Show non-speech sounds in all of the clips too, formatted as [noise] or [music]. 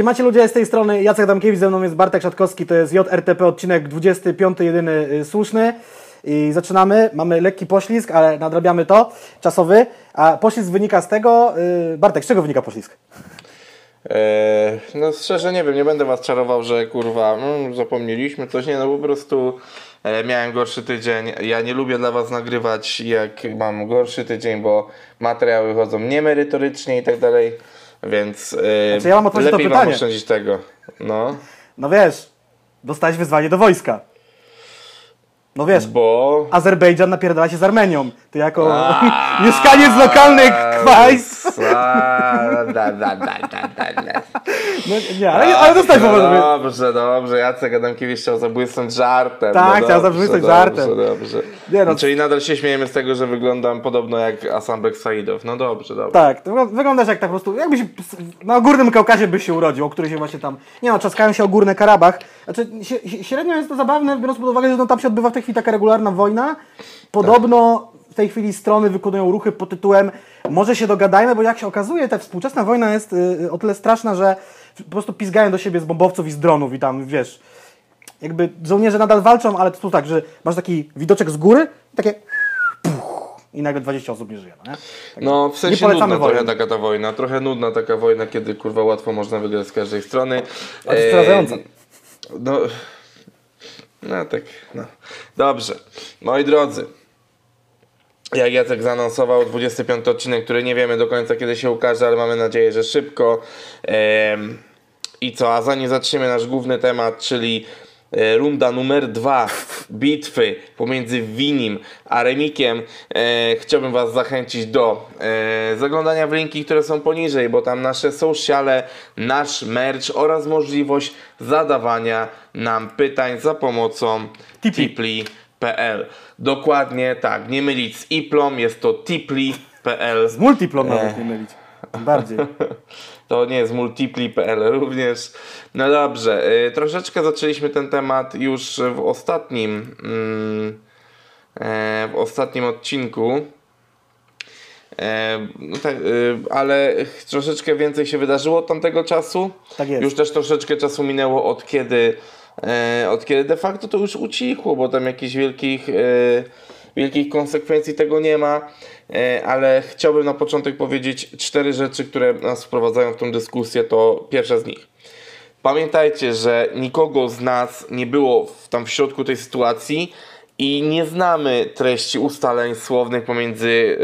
Siemacie ludzie z tej strony, Jacek Damkiewicz, ze mną jest Bartek Szatkowski, to jest JRTP odcinek 25, jedyny y, słuszny. I zaczynamy, mamy lekki poślizg, ale nadrabiamy to, czasowy. A poślizg wynika z tego, y, Bartek, z czego wynika poślizg? Eee, no szczerze nie wiem, nie będę was czarował, że kurwa, mm, zapomnieliśmy coś, nie, no po prostu e, miałem gorszy tydzień. Ja nie lubię dla was nagrywać jak mam gorszy tydzień, bo materiały chodzą niemerytorycznie i tak dalej, więc e, Znaczy, ja mam to lepiej wam pytanie. oszczędzić tego. No, No wiesz, dostałeś wyzwanie do wojska. No wiesz, bo... Azerbejdżan napierdala się z Armenią. Ty jako [laughs] mieszkaniec lokalnych [laughs] da. No nie, ale, ale dostałeś no, powód. Dobrze, dobrze. Jacek Adamkiewicz chciał zabłysnąć żartem. Tak, no chciał dobrze, zabłysnąć dobrze, żartem. Dobrze. Nie no. Czyli nadal się śmiejemy z tego, że wyglądam podobno jak Asambek Saidow. No dobrze, dobrze. Tak, wyglądasz jak tak po prostu, jakbyś na Górnym Kaukazie byś się urodził, o który się właśnie tam, nie no, trzaskają się o Górny Karabach. Znaczy, średnio jest to zabawne, biorąc pod uwagę, że no, tam się odbywa w tej chwili taka regularna wojna. Podobno w tej chwili strony wykonują ruchy pod tytułem może się dogadajmy, bo jak się okazuje, ta współczesna wojna jest y, o tyle straszna, że po prostu pizgają do siebie z bombowców i z dronów i tam, wiesz, jakby żołnierze nadal walczą, ale to tak, że masz taki widoczek z góry i takie puch, i nagle 20 osób nie żyje, no nie? Tak. No, w sensie polecamy nudna trochę wojny. taka ta wojna. Trochę nudna taka wojna, kiedy kurwa łatwo można wygrać z każdej strony. Ale to jest przerażające. No, no tak, no. Dobrze. Moi drodzy, jak Jacek zaanonsował, 25 odcinek, który nie wiemy do końca kiedy się ukaże, ale mamy nadzieję, że szybko. I co, a zanim zaczniemy nasz główny temat, czyli e, runda numer dwa bitwy pomiędzy Winim a Remikiem, e, chciałbym Was zachęcić do e, zaglądania w linki, które są poniżej, bo tam nasze sociale, nasz merch oraz możliwość zadawania nam pytań za pomocą Tipli. tipli.pl. Dokładnie tak, nie mylić z iplom, jest to tipli.pl. Z multiplom nawet nie mylić. Bardziej. [laughs] To nie jest multipli.pl również. No dobrze, y, troszeczkę zaczęliśmy ten temat już w ostatnim mm, e, w ostatnim odcinku. E, no tak, y, ale troszeczkę więcej się wydarzyło od tamtego czasu. Tak jest. Już też troszeczkę czasu minęło od kiedy, e, od kiedy de facto to już ucichło, bo tam jakichś wielkich, e, wielkich konsekwencji tego nie ma. E, ale chciałbym na początek powiedzieć cztery rzeczy, które nas wprowadzają w tą dyskusję. To pierwsza z nich. Pamiętajcie, że nikogo z nas nie było w, tam w środku tej sytuacji i nie znamy treści ustaleń słownych pomiędzy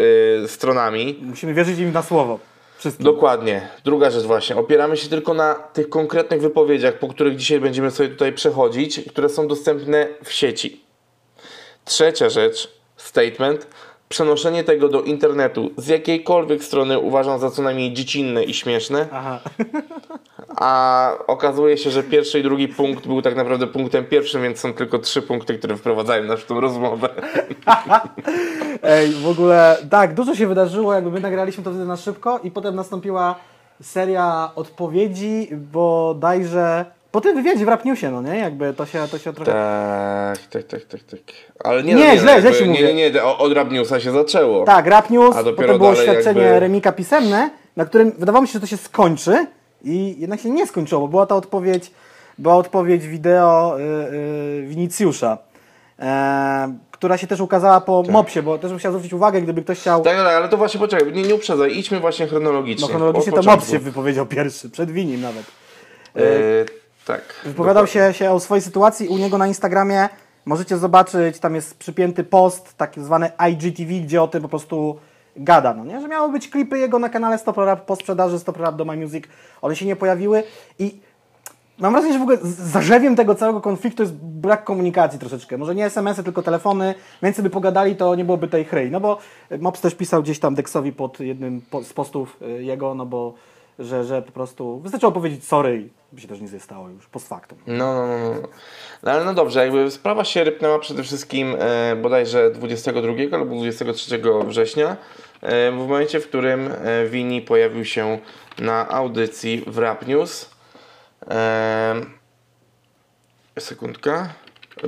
y, stronami. Musimy wierzyć im na słowo. Wszystkim. Dokładnie. Druga rzecz właśnie. Opieramy się tylko na tych konkretnych wypowiedziach, po których dzisiaj będziemy sobie tutaj przechodzić, które są dostępne w sieci. Trzecia rzecz, statement. Przenoszenie tego do internetu z jakiejkolwiek strony uważam za co najmniej dziecinne i śmieszne, Aha. a okazuje się, że pierwszy i drugi punkt był tak naprawdę punktem pierwszym, więc są tylko trzy punkty, które wprowadzają nas w tą rozmowę. [laughs] Ej, w ogóle, tak, dużo się wydarzyło, jakby my nagraliśmy to wtedy na szybko i potem nastąpiła seria odpowiedzi, bodajże po tym wywiadzie w Rap Newsie, no nie? Jakby to się, to się trochę... Tak, tak, tak, tak, tak. Ale nie, Nie, no, źle, źle jakby- ci nie, nie, nie, od Rap Newsa się zaczęło. Tak, Rap News, A dopiero potem było oświadczenie jakby- Remika pisemne, na którym wydawało mi się, że to się skończy i jednak się nie skończyło, bo była ta odpowiedź, była odpowiedź wideo y, y, Winicjusza, e, która się też ukazała po mopsie, bo też bym chciał zwrócić uwagę, gdyby ktoś chciał... Tak, tak, ale to właśnie poczekaj, nie, nie uprzedzaj, idźmy właśnie chronologicznie. No chronologicznie to. Mops się wypowiedział pierwszy, przed Winim nawet. E, tak. Wypowiadał się, się o swojej sytuacji u niego na Instagramie. Możecie zobaczyć, tam jest przypięty post, tak zwany IGTV, gdzie o tym po prostu gada, no nie? Że miały być klipy jego na kanale Stop Rap po sprzedaży Stop Rap do My Music. One się nie pojawiły i mam wrażenie, że w ogóle zarzewiem tego całego konfliktu jest brak komunikacji troszeczkę. Może nie SMS-y, tylko telefony. Więcej by pogadali, to nie byłoby tej chrei. No bo Mops też pisał gdzieś tam Dexowi pod jednym z postów y, jego, no bo że, że po prostu wystarczyło powiedzieć sorry i by się też nic nie stało już post factum. No, no, no, no. no ale no dobrze, jakby sprawa się rypnęła przede wszystkim e, bodajże 22 albo 23 września, e, w momencie, w którym e, Wini pojawił się na audycji w Rap News. E, sekundka,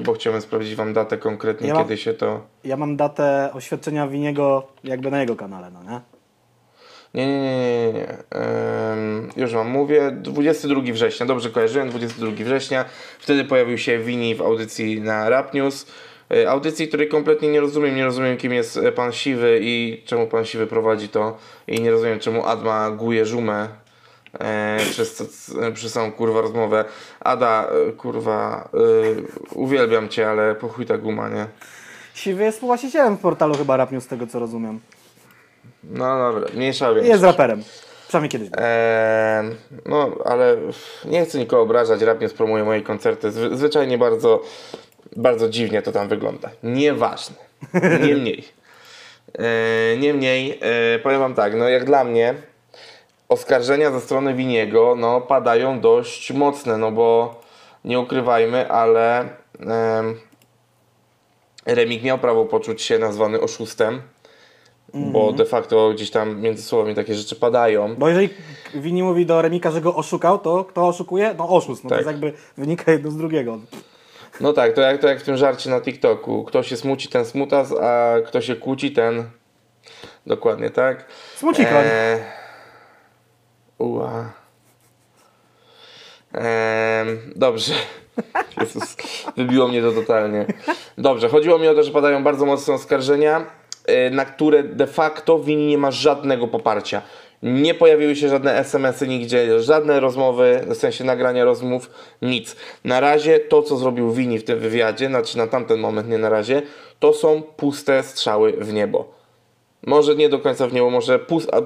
bo chciałem sprawdzić Wam datę konkretnie, Ja mam- kiedy się to... Ja mam datę oświadczenia Winiego jakby na jego kanale, no nie? Nie, nie, nie, nie, nie. Ym, już wam mówię. 22 września, dobrze kojarzyłem, 22 września. Wtedy pojawił się Wini w audycji na Rap News. Y, Audycji, której kompletnie nie rozumiem. Nie rozumiem, kim jest e, pan Siwy i czemu pan Siwy prowadzi to. I nie rozumiem, czemu Adma guje żumę e, przez, c- przez całą kurwa rozmowę. Ada, e, kurwa, e, uwielbiam cię, ale po chuj ta guma, nie? Siwy jest współwłaścicielem portalu chyba Rap News, z tego co rozumiem. No dobra, mniejsza o Jest większość. raperem. Przynajmniej kiedyś. Eee, no, ale nie chcę nikogo obrażać, rap nie spromuje moje koncerty. Zwy, zwyczajnie bardzo, bardzo dziwnie to tam wygląda. Nieważne. Niemniej. Eee, niemniej, eee, powiem wam tak, no jak dla mnie oskarżenia ze strony Winiego no, padają dość mocne, no bo nie ukrywajmy, ale em, Remik miał prawo poczuć się nazwany oszustem, bo de facto gdzieś tam między słowami takie rzeczy padają. Bo jeżeli Wini mówi do Remika, że go oszukał, to kto oszukuje? No oszust. No Tak. to jest jakby wynika jedno z drugiego. No tak, to jak, to jak w tym żarcie na TikToku. Kto się smuci, ten smutas, a kto się kłóci, ten... Dokładnie tak. Smucikoń. Eee, Ua. Dobrze. [laughs] Jezus, wybiło mnie to totalnie. Dobrze, chodziło mi o to, że padają bardzo mocne oskarżenia, na które de facto Wini nie ma żadnego poparcia. Nie pojawiły się żadne SMS-y nigdzie, żadne rozmowy, w sensie nagrania rozmów, nic. Na razie to, co zrobił Wini w tym wywiadzie, znaczy na tamten moment, nie na razie, to są puste strzały w niebo. Może nie do końca w niebo, może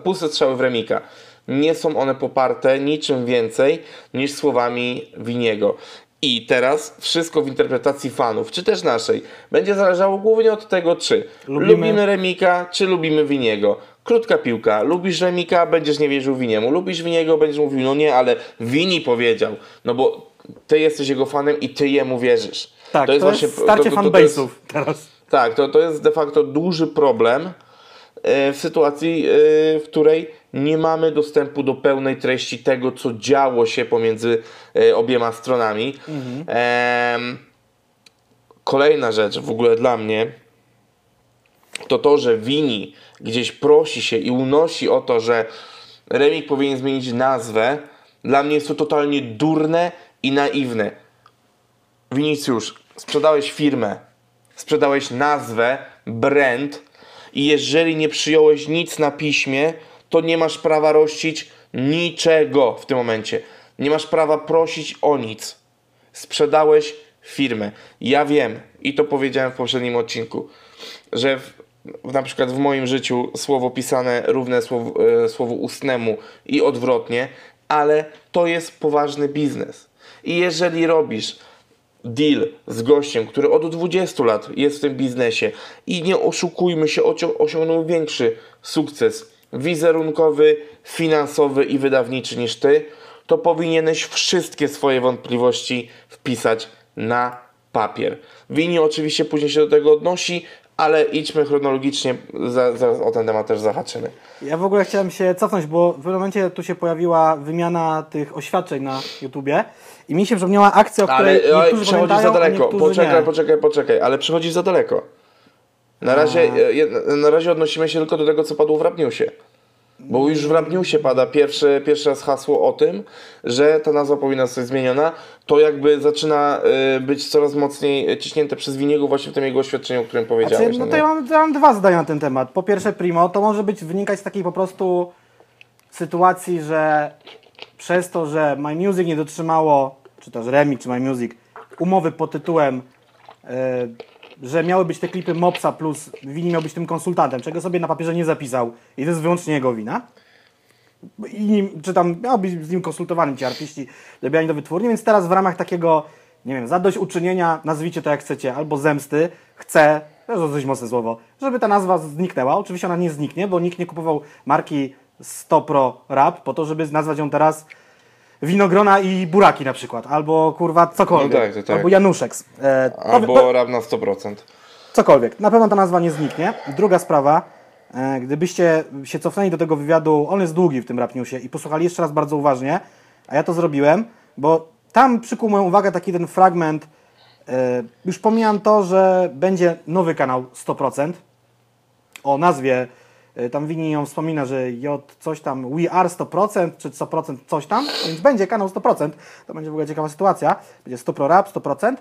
puste strzały w Remika. Nie są one poparte niczym więcej niż słowami Winiego. I teraz wszystko w interpretacji fanów, czy też naszej, będzie zależało głównie od tego, czy Lubimy- lubimy, Remika, czy lubimy Winiego. Krótka piłka. Lubisz Remika, będziesz nie wierzył Winiemu. Lubisz Winiego, będziesz mówił, no nie, ale Wini powiedział. No bo ty jesteś jego fanem i ty jemu wierzysz. Tak, to jest, właśnie- starcie to- to- to jest- fanbase'ów teraz. tak, to, to jest de facto duży problem w sytuacji, e, w której nie mamy dostępu do pełnej treści tego, co działo się pomiędzy e, obiema stronami. Em, Kolejna rzecz w ogóle dla mnie to to, że Wini gdzieś prosi się i unosi o to, że Remik powinien zmienić nazwę, dla mnie jest to totalnie durne i naiwne. Winicjusz, sprzedałeś firmę, sprzedałeś nazwę, brand i jeżeli nie przyjąłeś nic na piśmie, to nie masz prawa rościć niczego w tym momencie. Nie masz prawa prosić o nic. Sprzedałeś firmę. Ja wiem i to powiedziałem w poprzednim odcinku, że w, na przykład w moim życiu słowo pisane równe słowu, e, słowu ustnemu i odwrotnie, ale to jest poważny biznes. I jeżeli robisz deal z gościem, który od 20 lat jest w tym biznesie i nie oszukujmy się, osią- osiągnął większy sukces wizerunkowy, finansowy i wydawniczy niż ty, to powinieneś wszystkie swoje wątpliwości wpisać na papier. Wini oczywiście później się do tego odnosi, ale idźmy chronologicznie, za, zaraz o ten temat też zahaczymy. Ja w ogóle chciałem się cofnąć, bo w pewnym momencie tu się pojawiła wymiana tych oświadczeń na YouTubie i mi się przypomniała akcja, o której Ale niektórzy przechodzisz za daleko. Poczekaj, nie. poczekaj, poczekaj, ale przechodzisz za daleko. Na razie, e, na razie odnosimy się tylko do tego, co padło w Rapniusie. Bo już w Rapniusie pada pierwszy, pierwszy raz hasło o tym, że ta nazwa powinna zostać zmieniona. To jakby zaczyna e, być coraz mocniej ciśnięte przez Winiego właśnie w tym jego oświadczeniu, o którym powiedziałeś. Znaczy, no no to ja mam, ja mam dwa zdania na ten temat. Po pierwsze, Primo, to może być wynikać z takiej po prostu sytuacji, że przez to, że My Music nie dotrzymało, czy też Remix, czy My Music, umowy pod tytułem, e, że miały być te klipy Mopsa plus Wini miał być tym konsultantem, czego sobie na papierze nie zapisał i to jest wyłącznie jego wina. I nim, czy tam miał być z nim konsultowani ci artyści dobierani do wytwórni, więc teraz w ramach takiego, nie wiem, zadośćuczynienia, nazwijcie to jak chcecie, albo zemsty, chcę, to jest dosyć mocne słowo, żeby ta nazwa zniknęła. Oczywiście ona nie zniknie, bo nikt nie kupował marki 100 Pro Rap po to, żeby nazwać ją teraz Winogrona i Buraki na przykład, albo kurwa cokolwiek, No tak, tak. albo Januszeks. E, Albo to- rap na 100%. Cokolwiek. Na pewno ta nazwa nie zniknie. Druga sprawa, e, gdybyście się cofnęli do tego wywiadu, on jest długi w tym Rap Newsie i posłuchali jeszcze raz bardzo uważnie, a ja to zrobiłem, bo tam przykuł moją uwagę taki ten fragment, e, już pomijam to, że będzie nowy kanał 100%, o nazwie tam Wini ją wspomina, że J coś tam, we are 100%, czy 100% coś tam, więc będzie kanał 100%, to będzie w ogóle ciekawa sytuacja, będzie 100 pro rap, 100%,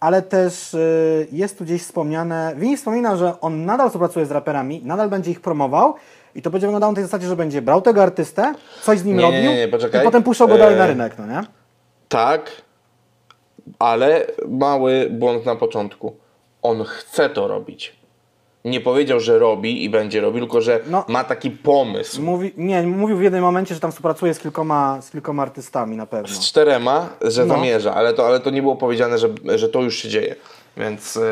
ale też y, jest tu gdzieś wspomniane, Wini wspomina, że on nadal współpracuje z raperami, nadal będzie ich promował i to będzie wyglądało na tej zasadzie, że będzie brał tego artystę, coś z nim Nie, nie, robił nie, poczekaj. i potem puszczał go dalej na E, rynek, no nie? Tak, ale mały błąd na początku. On chce to robić. Nie powiedział, że robi i będzie robił, tylko że No. ma taki pomysł. Mówi, nie, mówił w jednym momencie, że tam współpracuje z kilkoma, z kilkoma artystami na pewno. Z czterema, że No. zamierza, ale to, ale to nie było powiedziane, że, że to już się dzieje. Więc yy,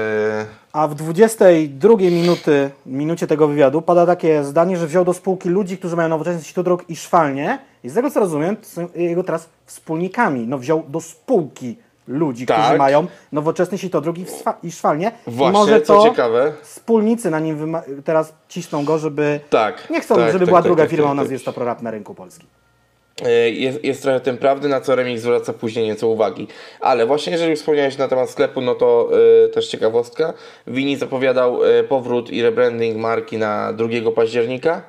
A w 22 minuty, minucie tego wywiadu pada takie zdanie, że wziął do spółki ludzi, którzy mają nowoczesny sieć dróg i szwalnie. I z tego co rozumiem, są jego teraz wspólnikami. No wziął do spółki ludzi, którzy Tak. mają nowoczesny sitodruk i, i szwalnie. I właśnie, może co to ciekawe, wspólnicy na nim teraz cisną go, żeby... tak. Nie chcą, tak, żeby tak, była tak, druga tak, firma tak, o nazwie 100 Rap na rynku polskim. E, Jest, jest trochę tym prawdy, na co Remix zwraca później nieco uwagi. Ale właśnie jeżeli wspomniałeś na temat sklepu, no to e, też ciekawostka. Wini zapowiadał e, powrót i rebranding marki na 2 października.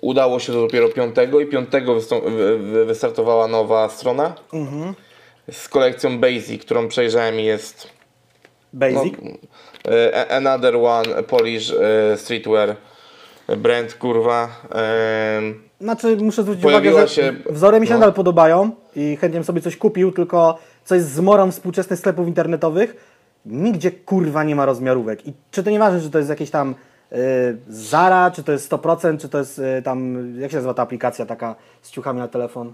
Udało się to dopiero 5 i 5 wystą- wy- wy- wystartowała nowa strona z kolekcją Basic, którą przejrzałem i jest no, Basic. e, Another One Polish e, Streetwear brand, kurwa. Znaczy, muszę zwrócić Pojawiła uwagę, że się- wzory mi się no. nadal podobają i chętnie bym sobie coś kupił, tylko coś z zmorą współczesnych sklepów internetowych, nigdzie kurwa nie ma rozmiarówek. I czy to nieważne, czy to jest jakieś tam y, Zara, czy to jest 100%, czy to jest y, tam, jak się nazywa ta aplikacja taka z ciuchami na telefon?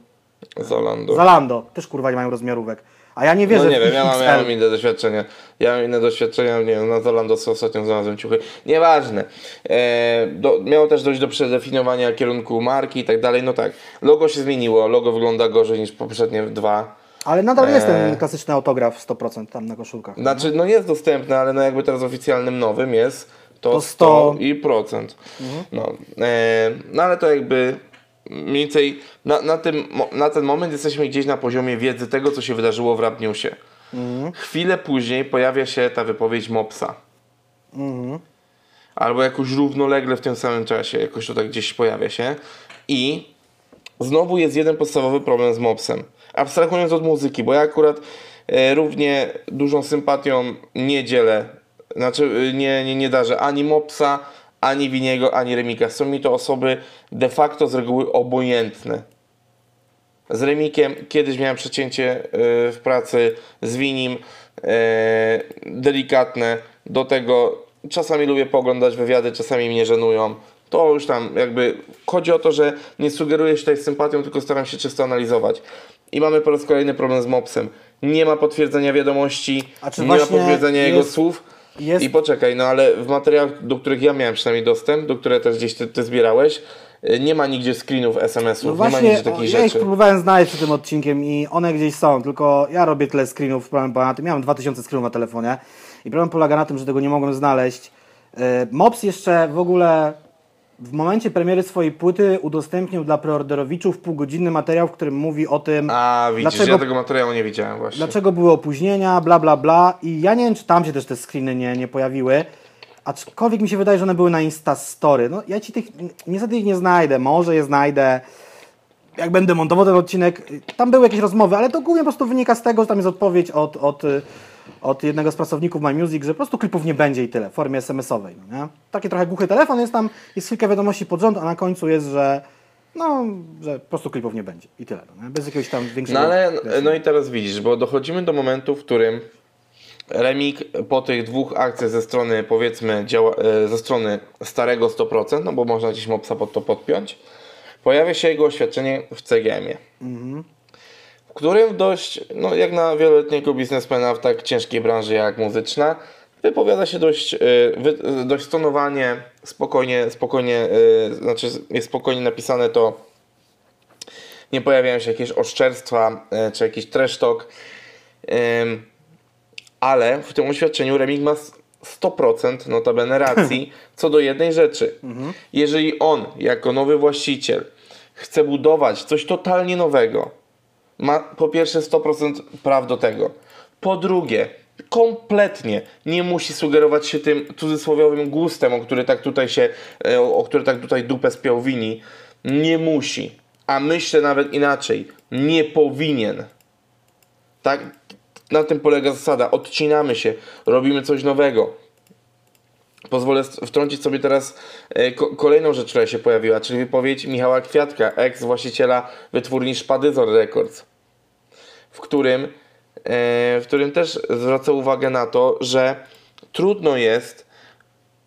Zalando. Zalando, też kurwa nie mają rozmiarówek. A ja nie wierzę No nie w wiem, ja mam, ja mam inne doświadczenia. Ja mam inne doświadczenia, nie wiem, na Zalando sobie ostatnio znalazłem ciuchy. Nieważne. E, do, miało też dojść do przedefiniowania kierunku marki i tak dalej. No tak, logo się zmieniło, logo wygląda gorzej niż poprzednie dwa. Ale nadal jest ten Eee. klasyczny autograf 100% tam na koszulkach. Znaczy, no jest dostępne, ale no jakby teraz oficjalnym nowym jest to, To 100 100. i procent. No, e, no ale to jakby mniej więcej na, na, tym, na ten moment jesteśmy gdzieś na poziomie wiedzy tego, co się wydarzyło w Rap Newsie. Chwilę później pojawia się ta wypowiedź Mopsa. Albo jakoś równolegle w tym samym czasie, jakoś to tak gdzieś pojawia się. I znowu jest jeden podstawowy problem z Mopsem. Abstrahując od muzyki, bo ja akurat e, równie dużą sympatią nie dzielę, znaczy e, nie, nie, nie darzę ani Mopsa, ani Winiego, ani Remika. Są mi to osoby de facto z reguły obojętne. Z Remikiem kiedyś miałem przecięcie e, w pracy, z Winim e, delikatne. Do tego czasami lubię pooglądać wywiady, czasami mnie żenują. To już tam jakby chodzi o to, że nie sugeruję się tutaj sympatią, tylko staram się czysto analizować. I mamy po raz kolejny problem z Mopsem. Nie ma potwierdzenia wiadomości, nie ma potwierdzenia jego jest- słów. Jest- I poczekaj, no ale w materiałach, do których ja miałem przynajmniej dostęp, do których też gdzieś ty, ty zbierałeś, y, nie ma nigdzie screenów SMS-ów, No nie ma właśnie, nigdzie takich o, ja ich rzeczy. próbowałem znaleźć przed tym odcinkiem i one gdzieś są, tylko ja robię tyle screenów, problem polega na tym, miałem 2000 screenów na telefonie i problem polega na tym, że tego nie mogłem znaleźć. E, Mops jeszcze w ogóle w momencie premiery swojej płyty udostępnił dla preorderowiczów półgodzinny materiał, w którym mówi o tym, A, widzisz, dlaczego, ja tego materiału nie widziałem właśnie. dlaczego były opóźnienia, bla bla bla i ja nie wiem, czy tam się też te screeny nie, nie pojawiły. Aczkolwiek mi się wydaje, że one były na Instastory. No ja ci tych niestety ich nie znajdę, może je znajdę jak będę montował ten odcinek, tam były jakieś rozmowy, ale to głównie po prostu wynika z tego, że tam jest odpowiedź od, od, y, od jednego z pracowników My Music, że po prostu klipów nie będzie i tyle, w formie SMS-owej. No nie? Taki trochę głuchy telefon jest tam, jest kilka wiadomości pod rząd, a na końcu jest, że no, że po prostu klipów nie będzie i tyle. No? Bez jakiegoś tam większego... No ale, wiesz, no i teraz widzisz, bo dochodzimy do momentu, w którym Remik po tych dwóch akcjach ze strony, powiedzmy, działa, e, ze strony starego 100%, no bo można gdzieś mopsa pod to podpiąć, pojawia się jego oświadczenie w CGM-ie. W którym dość, no jak na wieloletniego biznesmena w tak ciężkiej branży jak muzyczna, wypowiada się dość, wy, e, dość stonowanie, spokojnie, spokojnie, e, znaczy jest spokojnie napisane to nie pojawiają się jakieś oszczerstwa e, czy jakiś trash talk. Ym, ale w tym oświadczeniu Remig ma s- 100% notabene racji [laughs] co do jednej rzeczy. Jeżeli on, jako nowy właściciel, chce budować coś totalnie nowego, ma po pierwsze 100% praw do tego. Po drugie, kompletnie nie musi sugerować się tym cudzysłowiowym gustem, o który tak tutaj się, e, o który tak tutaj dupę spiął wini. Nie musi. A myślę nawet inaczej. Nie powinien. Tak? Na tym polega zasada. Odcinamy się, robimy coś nowego. Pozwolę wtrącić sobie teraz e, kolejną rzecz, która się pojawiła, czyli wypowiedź Michała Kwiatka, ex-właściciela wytwórni Szpadyzor Records, w którym E, w którym też zwraca uwagę na to, że trudno jest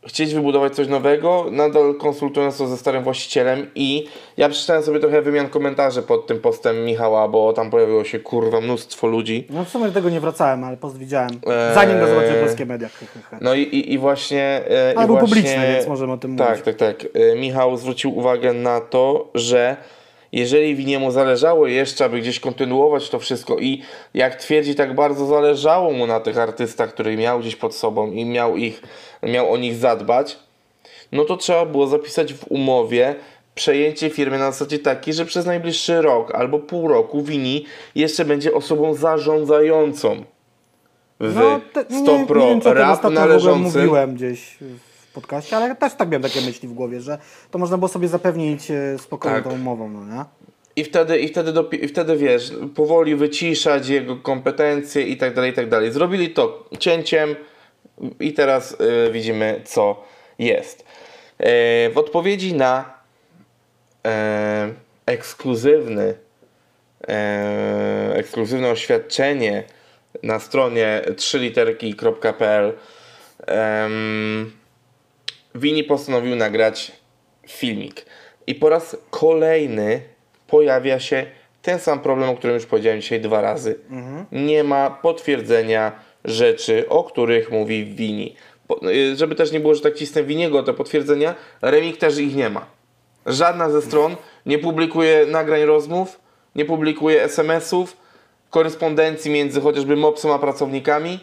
chcieć wybudować coś nowego, nadal konsultując to ze starym właścicielem i ja przeczytałem sobie trochę wymian komentarzy pod tym postem Michała, bo tam pojawiło się kurwa mnóstwo ludzi. No w sumie do tego nie wracałem, ale post widziałem, eee... zanim go zobaczyłem w polskich mediach. No i, i, i właśnie... Ale i był właśnie, publiczny, więc możemy o tym tak, mówić. Tak, tak, tak. Michał zwrócił uwagę na to, że jeżeli Winiemu zależało jeszcze, aby gdzieś kontynuować to wszystko i jak twierdzi, tak bardzo zależało mu na tych artystach, których miał gdzieś pod sobą i miał, ich, miał o nich zadbać, no to trzeba było zapisać w umowie przejęcie firmy na zasadzie takiej, że przez najbliższy rok albo pół roku Wini jeszcze będzie osobą zarządzającą. W no, te, Stopro nie, nie wiem, Rap należącym... mówiłem gdzieś podcaście, ale też tak miałem takie myśli w głowie, że to można było sobie zapewnić e, spokojną tak. tą umową, no nie? I wtedy, i, wtedy i wtedy wiesz, powoli wyciszać jego kompetencje i tak dalej, i tak dalej. Zrobili to cięciem i teraz y, widzimy, co jest. E, w odpowiedzi na ekskluzywny ekskluzywne oświadczenie na stronie 3literki.pl Wini postanowił nagrać filmik. I po raz kolejny pojawia się ten sam problem, o którym już powiedziałem dzisiaj dwa razy. Mhm. Nie ma potwierdzenia rzeczy, o których mówi Wini. Y, żeby też nie było, że tak cisnę Winiego te potwierdzenia, Remik też ich nie ma. Żadna ze stron nie publikuje nagrań rozmów, nie publikuje SMS-ów, korespondencji między chociażby Mopsem a pracownikami,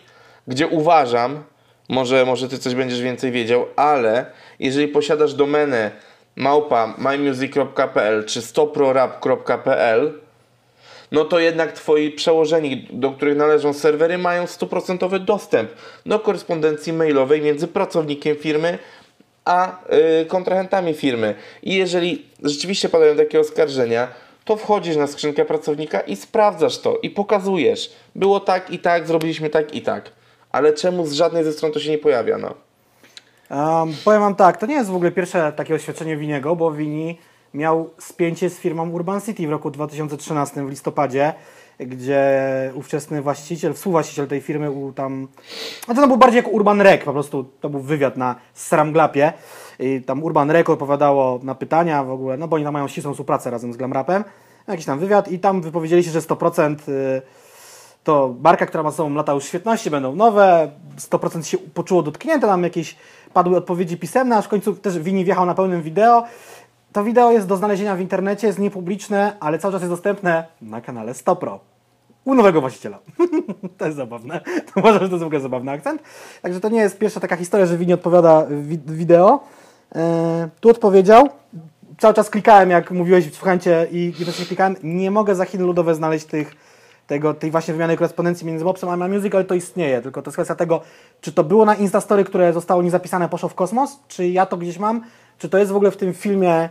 gdzie uważam, może, może ty coś będziesz więcej wiedział, ale jeżeli posiadasz domenę małpa mymusic.pl czy stoprorap.pl no to jednak twoi przełożeni, do których należą serwery, mają stuprocentowy dostęp do korespondencji mailowej między pracownikiem firmy a yy, kontrahentami firmy. I jeżeli rzeczywiście padają takie oskarżenia, to wchodzisz na skrzynkę pracownika i sprawdzasz to i pokazujesz. Było tak i tak, zrobiliśmy tak i tak ale czemu z żadnej ze stron to się nie pojawia? No? Um, powiem Wam tak, to nie jest w ogóle pierwsze takie oświadczenie Winiego, bo Wini miał spięcie z firmą Urban City w roku 2013 w listopadzie, gdzie ówczesny właściciel, współwłaściciel tej firmy był tam, no to był bardziej jak Urban Rec, po prostu to był wywiad na Sramglapie i tam Urban Rec odpowiadało na pytania w ogóle, no bo oni tam mają ścisłą współpracę razem z Glamrapem, jakiś tam wywiad i tam wypowiedzieli się, że 100% to barka, która ma ze sobą lata już świetności, będą nowe, 100% się poczuło dotknięte, nam jakieś padły odpowiedzi pisemne, aż w końcu też Wini wjechał na pełnym wideo. To wideo jest do znalezienia w internecie, jest niepubliczne, ale cały czas jest dostępne na kanale Stopro. U nowego właściciela. [laughs] to jest zabawne. [laughs] To uważam, że to jest w ogóle zabawny akcent. Także to nie jest pierwsza taka historia, że Wini odpowiada w wideo. Yy, tu odpowiedział. Cały czas klikałem, jak mówiłeś, słuchajcie, i jednocześnie klikałem. Nie mogę za Chiny Ludowe znaleźć tych tego, tej właśnie wymiany korespondencji między Mopsem a Music, ale to istnieje, tylko to jest kwestia tego, czy to było na Instastory, które zostało niezapisane, poszło w kosmos, czy ja to gdzieś mam, czy to jest w ogóle w tym filmie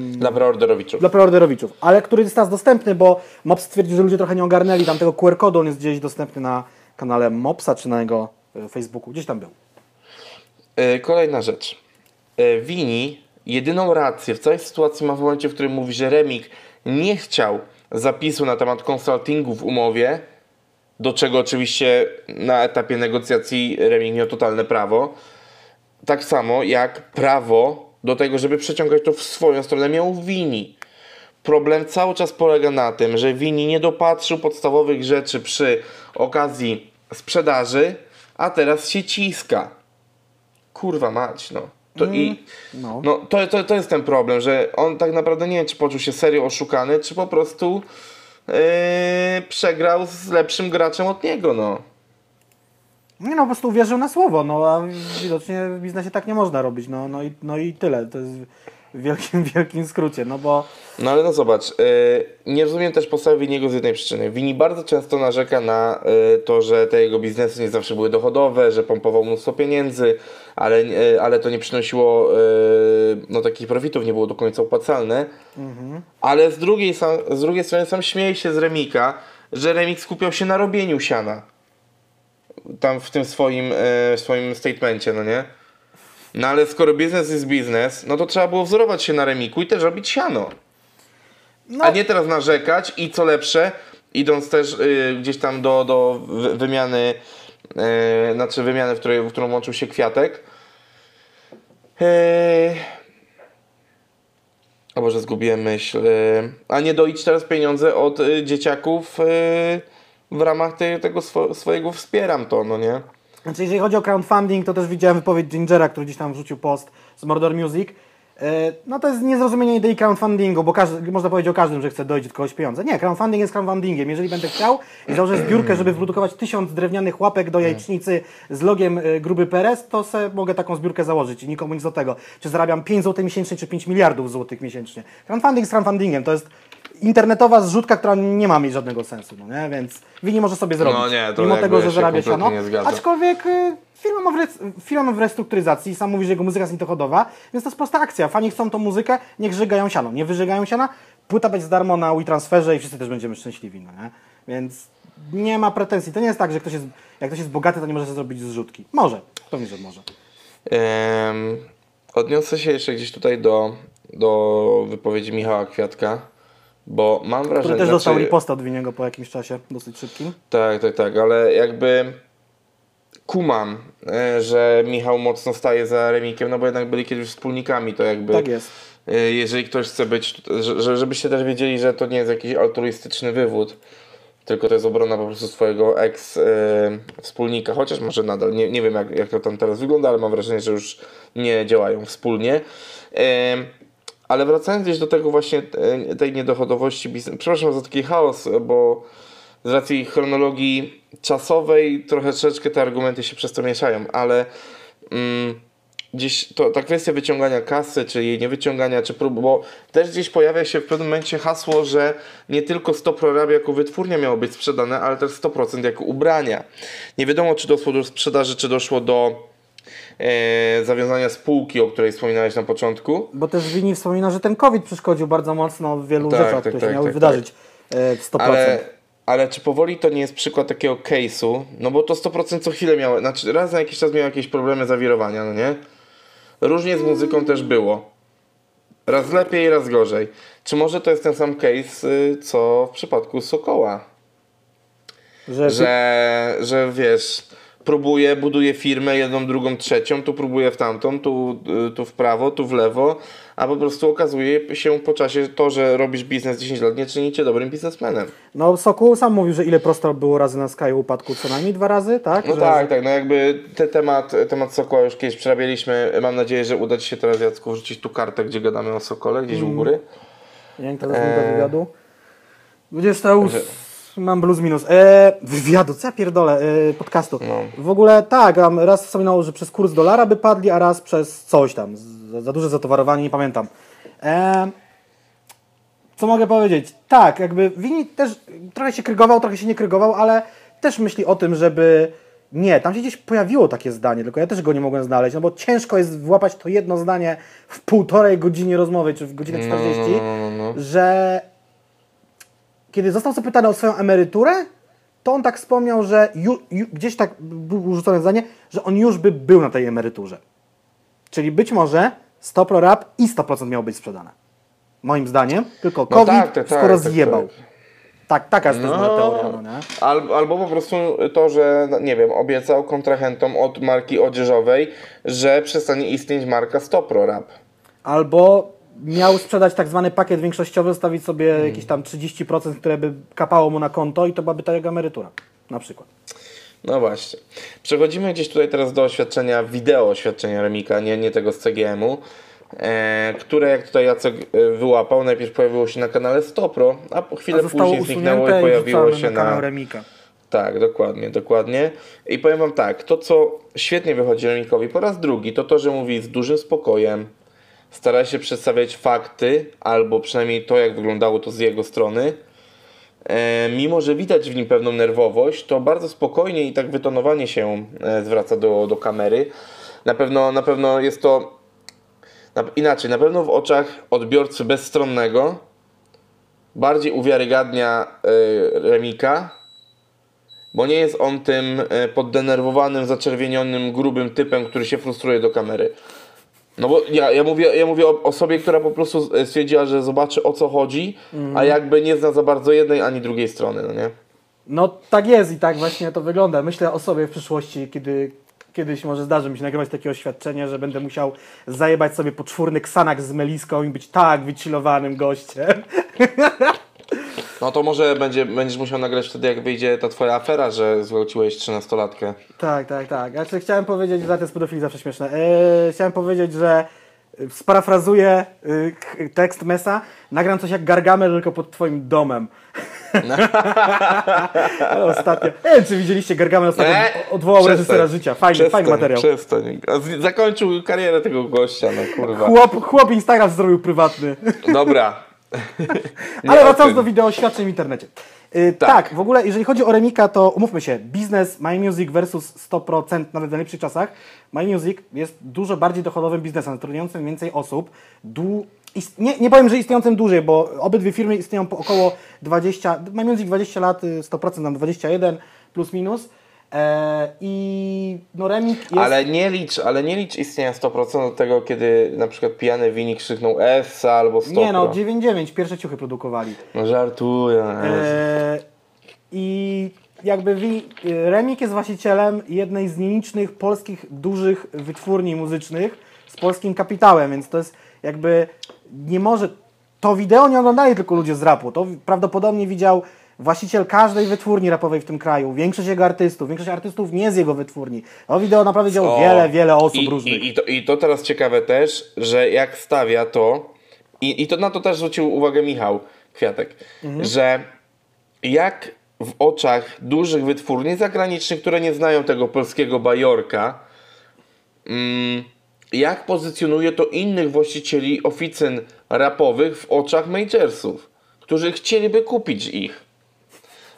dla preorderowiczów. Dla preorderowiczów, ale który jest teraz dostępny, bo Mops stwierdził, że ludzie trochę nie ogarnęli tam tego QR kodu, on jest gdzieś dostępny na kanale Mopsa, czy na jego e, Facebooku, gdzieś tam był. E, kolejna rzecz. Wini e, jedyną rację w całej sytuacji ma w momencie, w którym mówi, że Remik nie chciał zapisu na temat konsultingu w umowie, do czego oczywiście na etapie negocjacji Reming miał totalne prawo. Tak samo jak prawo do tego, żeby przeciągać to w swoją stronę miał Wini. Problem cały czas polega na tym, że Wini nie dopatrzył podstawowych rzeczy przy okazji sprzedaży, a teraz się ciska. Kurwa mać, no. To, mm, i, no. no to, to, to jest ten problem, że on tak naprawdę nie wiem, czy poczuł się serio oszukany, czy po prostu yy, przegrał z lepszym graczem od niego, no. Nie no, po prostu uwierzył na słowo, no a widocznie w biznesie tak nie można robić, no, no, i, no i tyle. To jest w wielkim, wielkim skrócie, no bo No ale no zobacz, y, nie rozumiem też postawy Winiego z jednej przyczyny. Wini bardzo często narzeka na y, to, że te jego biznesy nie zawsze były dochodowe, że pompował mnóstwo pieniędzy, ale, y, ale to nie przynosiło no, takich profitów, nie było do końca opłacalne. Ale z drugiej, z drugiej strony sam śmieje się z Remika, że Remik skupiał się na robieniu siana. Tam w tym swoim, swoim statemencie, no nie? No ale skoro biznes jest biznes, no to trzeba było wzorować się na Remiku i też robić siano. no, A nie teraz narzekać i co lepsze, idąc też y, gdzieś tam do, do wy- wymiany, y, znaczy wymiany, w, której, w którą łączył się kwiatek. Yy... O Boże, zgubiłem myśl. Yy, a nie doić teraz pieniądze od y, dzieciaków y, w ramach tej, tego swo, swojego wspieram to, no nie? Znaczy, jeżeli chodzi o crowdfunding, to też widziałem wypowiedź Gingera, który gdzieś tam wrzucił post z Mordor Music. E, No to jest niezrozumienie idei crowdfundingu, bo każdy, można powiedzieć o każdym, że chce dojść od kogoś pieniądze. Nie, crowdfunding jest crowdfundingiem. Jeżeli będę chciał i założę zbiórkę, żeby wyprodukować tysiąc drewnianych łapek do jajecznicy z logiem e, Gruby Perez, to se mogę taką zbiórkę założyć i nikomu nic do tego. Czy zarabiam 5 zł miesięcznie, czy 5 miliardów złotych miesięcznie. Crowdfunding z crowdfundingiem to jest internetowa zrzutka, która nie ma mieć żadnego sensu, no nie? Więc Wini może sobie zrobić. No nie, to Mimo tego, że się zarabia siano. Aczkolwiek y, firma ma, w firma ma w restrukturyzacji, sam mówi, że jego muzyka jest niedochodowa, więc to jest prosta akcja. Fani chcą tą muzykę, niech żygają siano. Nie wyżygają siana, płyta będzie za darmo na WeTransferze i wszyscy też będziemy szczęśliwi, no nie? Więc nie ma pretensji. To nie jest tak, że ktoś jest, jak ktoś jest bogaty, to nie może sobie zrobić zrzutki. Może, pewnie, że może. Em, odniosę się jeszcze gdzieś tutaj do, do wypowiedzi Michała Kwiatka, bo mam wrażenie... Który też dostał znaczy- riposta od Winiego po jakimś czasie, dosyć szybkim. Tak, tak, tak, ale jakby kumam, e, że Michał mocno staje za Remikiem, no bo jednak byli kiedyś wspólnikami, to jakby... Tak jest. e, Jeżeli ktoś chce być, że- że- żebyście też wiedzieli, że to nie jest jakiś altruistyczny wywód, tylko to jest obrona po prostu swojego ex-wspólnika, chociaż może nadal, nie, nie wiem jak, jak to tam teraz wygląda, ale mam wrażenie, że już nie działają wspólnie. Ale wracając gdzieś do tego właśnie e, tej niedochodowości biznesu, przepraszam za taki chaos, bo z racji chronologii czasowej troszeczkę te argumenty się przez to mieszają, ale mm, gdzieś to, ta kwestia wyciągania kasy, czy jej niewyciągania, czy prób, bo też gdzieś pojawia się w pewnym momencie hasło, że nie tylko 100 prorab jako wytwórnia miało być sprzedane, ale też 100% jako ubrania. Nie wiadomo, czy doszło do sprzedaży, czy doszło do e, zawiązania spółki, o której wspominałeś na początku. Bo też Wini wspomina, że ten COVID przeszkodził bardzo mocno w wielu Tak, rzeczach, tak, które tak, się miały tak, wydarzyć e, w 100%. Ale, ale czy powoli to nie jest przykład takiego case'u? No bo to 100% co chwilę miało, znaczy raz na jakiś czas miało jakieś problemy zawirowania, no nie? Różnie z muzyką też było. Raz lepiej, raz gorzej. Czy może to jest ten sam case, y, co w przypadku Sokoła? że, Że, że wiesz, próbuje, buduje firmę, jedną, drugą, trzecią, tu próbuje w tamtą, tu, y, tu w prawo, tu w lewo, a po prostu okazuje się po czasie to, że robisz biznes 10 lat, nie czyni cię dobrym biznesmenem. No Sokół sam mówił, że ile prosto było razy na Sky upadku, co najmniej dwa razy, tak? No że, tak, tak, no jakby ten temat, temat Sokoła już kiedyś przerabialiśmy. Mam nadzieję, że uda Ci się teraz, Jacku, wrzucić tu kartę, gdzie gadamy o Sokole, gdzieś u góry. Nie wiem, teraz eee... do Eee. wywiadu. 28... Mam plus minus. E, wywiadu, co ja pierdolę, e, podcastu. No. W ogóle tak, raz wspominało, że przez kurs dolara by padli, a raz przez coś tam. Za, za duże zatowarowanie, nie pamiętam. E, co mogę powiedzieć? Tak, jakby Wini też trochę się krygował, trochę się nie krygował, ale też myśli o tym, żeby... Nie, tam się gdzieś pojawiło takie zdanie, tylko ja też go nie mogłem znaleźć, no bo ciężko jest włapać to jedno zdanie w półtorej godziny rozmowy, czy w godzinę 40, no, no, no. że kiedy został zapytany o swoją emeryturę, to on tak wspomniał, że ju, ju, gdzieś tak było rzucone zdanie, że on już by był na tej emeryturze. Czyli być może 100 pro rap i 100% miało być sprzedane. Moim zdaniem, tylko No COVID tak, tak, tak, skoro tak, zjebał. tak. Tak, taka jest No, teoria, no nie? Al, albo po prostu to, że, no, nie wiem, obiecał kontrahentom od marki odzieżowej, że przestanie istnieć marka Stopro Rap. Albo miał sprzedać tak zwany pakiet większościowy, zostawić sobie Hmm. jakieś tam 30%, które by kapało mu na konto i to byłaby ta jego emerytura. Na przykład. No właśnie. Przechodzimy gdzieś tutaj teraz do oświadczenia, wideo oświadczenia Remika, nie, nie tego z CGM-u, e, które jak tutaj Jacek e, wyłapał, najpierw pojawiło się na kanale Stopro, a po chwilę A później zniknęło i i pojawiło wrzucone się na kanał na... Remika. Tak, dokładnie, dokładnie. I powiem wam tak, to co świetnie wychodzi Remikowi po raz drugi, to to, że mówi z dużym spokojem, stara się przedstawiać fakty, albo przynajmniej to, jak wyglądało to z jego strony. E, mimo, że widać w nim pewną nerwowość, to bardzo spokojnie i tak wytonowanie się e, zwraca do, do kamery. Na pewno, na pewno jest to na, inaczej, na pewno w oczach odbiorcy bezstronnego bardziej uwiarygadnia e, Remika, bo nie jest on tym e, poddenerwowanym, zaczerwienionym, grubym typem, który się frustruje do kamery. No bo ja, ja mówię, ja mówię o osobie, która po prostu e, stwierdziła, że zobaczy o co chodzi, a jakby nie zna za bardzo jednej ani drugiej strony, no nie? No tak jest i tak właśnie to wygląda. Myślę o sobie w przyszłości, kiedy kiedyś może zdarzy mi się nagrywać takie oświadczenie, że będę musiał zajebać sobie poczwórny ksanak z meliską i być tak wychillowanym gościem. [laughs] No to może będzie, będziesz musiał nagrać wtedy, jak wyjdzie ta twoja afera, że zgwałciłeś 13-latkę. Tak, tak, tak. Znaczy chciałem powiedzieć, że to jest zawsze śmieszne. Eee, chciałem powiedzieć, że y, sparafrazuję y, k- tekst Mesa, nagram coś jak Gargamel tylko pod twoim domem. Ale [laughs] ostatnio. Nie wiem, czy widzieliście Gargamel ostatnio Nie, odwołał przestań. reżysera życia. Fajny, Przestań, fajny materiał. Przestań. Z- Zakończył karierę tego gościa, no kurwa. Chłop, chłop Instagram zrobił prywatny. Dobra. [laughs] Ale wracając do wideo oświadczeń w internecie. Yy, tak. Tak. w ogóle jeżeli chodzi o Remika, to umówmy się, biznes My Music versus 100% nawet w najlepszych czasach. My Music jest dużo bardziej dochodowym biznesem, zatrudniającym więcej osób. Du- nie, nie powiem, że istniejącym dłużej, bo obydwie firmy istnieją po około 20, My Music 20 lat, y, 100% nam 21 plus minus. E, I no Remik jest... Ale nie licz, ale nie licz istnienia 100% do tego, kiedy na przykład pijany winik krzyknął Essa albo 100 nie no, 9-9, pierwsze ciuchy produkowali. No żartuję. E, I jakby wi- Remik jest właścicielem jednej z nielicznych polskich dużych wytwórni muzycznych z polskim kapitałem, więc to jest jakby nie może. To wideo nie oglądali tylko ludzie z rapu. To prawdopodobnie widział właściciel każdej wytwórni rapowej w tym kraju, większość jego artystów, większość artystów nie z jego wytwórni. To wideo naprawdę widziało O, wiele, wiele osób i, różnych. I, i, to, I to teraz ciekawe też, że jak stawia to, i, i to na to też zwrócił uwagę Michał Kwiatek, Mhm. że jak w oczach dużych wytwórni zagranicznych, które nie znają tego polskiego bajorka, mm, jak pozycjonuje to innych właścicieli oficyn rapowych w oczach majorsów, którzy chcieliby kupić ich.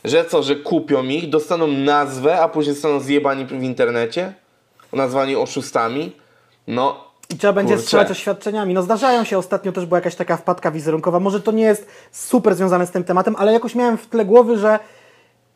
Że co, że kupią ich, dostaną nazwę, a później zostaną zjebani w internecie? Nazwani oszustami? No, I trzeba będzie Kurczę. strzelać oświadczeniami. No zdarzają się, ostatnio też była jakaś taka wpadka wizerunkowa. Może to nie jest super związane z tym tematem, ale jakoś miałem w tle głowy, że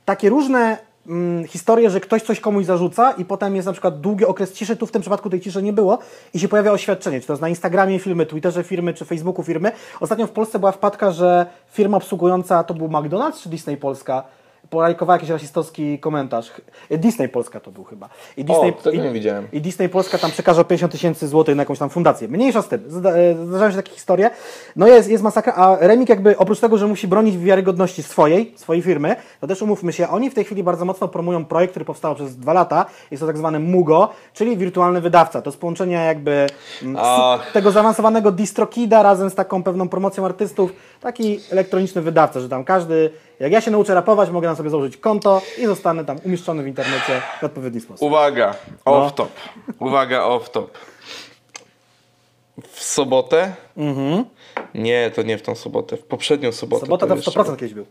takie różne mm, historie, że ktoś coś komuś zarzuca i potem jest na przykład długi okres ciszy, tu w tym przypadku tej ciszy nie było i się pojawia oświadczenie, czy to jest na Instagramie filmy, Twitterze firmy, czy Facebooku firmy. Ostatnio w Polsce była wpadka, że firma obsługująca, to był McDonald's czy Disney Polska, polajkowała jakiś rasistowski komentarz. Disney Polska to był chyba. I Disney, tego i, nie widziałem. I Disney Polska tam przekaże 50 tysięcy złotych na jakąś tam fundację. Mniejsza z tym. E, Zdarzają się takie historie. No jest, jest masakra, a Remik jakby oprócz tego, że musi bronić wiarygodności swojej, swojej firmy, to też umówmy się, oni w tej chwili bardzo mocno promują projekt, który powstał przez dwa lata. Jest to tak zwany Mugo, czyli wirtualny wydawca. To jest połączenie jakby mm, tego zaawansowanego distrokida razem z taką pewną promocją artystów. Taki elektroniczny wydawca, że tam każdy, jak ja się nauczę rapować, mogę na sobie założyć konto i zostanę tam umieszczony w internecie w odpowiedni sposób. Uwaga, No. off top. Uwaga, off top. W sobotę? Nie, to nie w tą sobotę. W poprzednią sobotę. Sobota to w jeszcze 100% kiedyś był.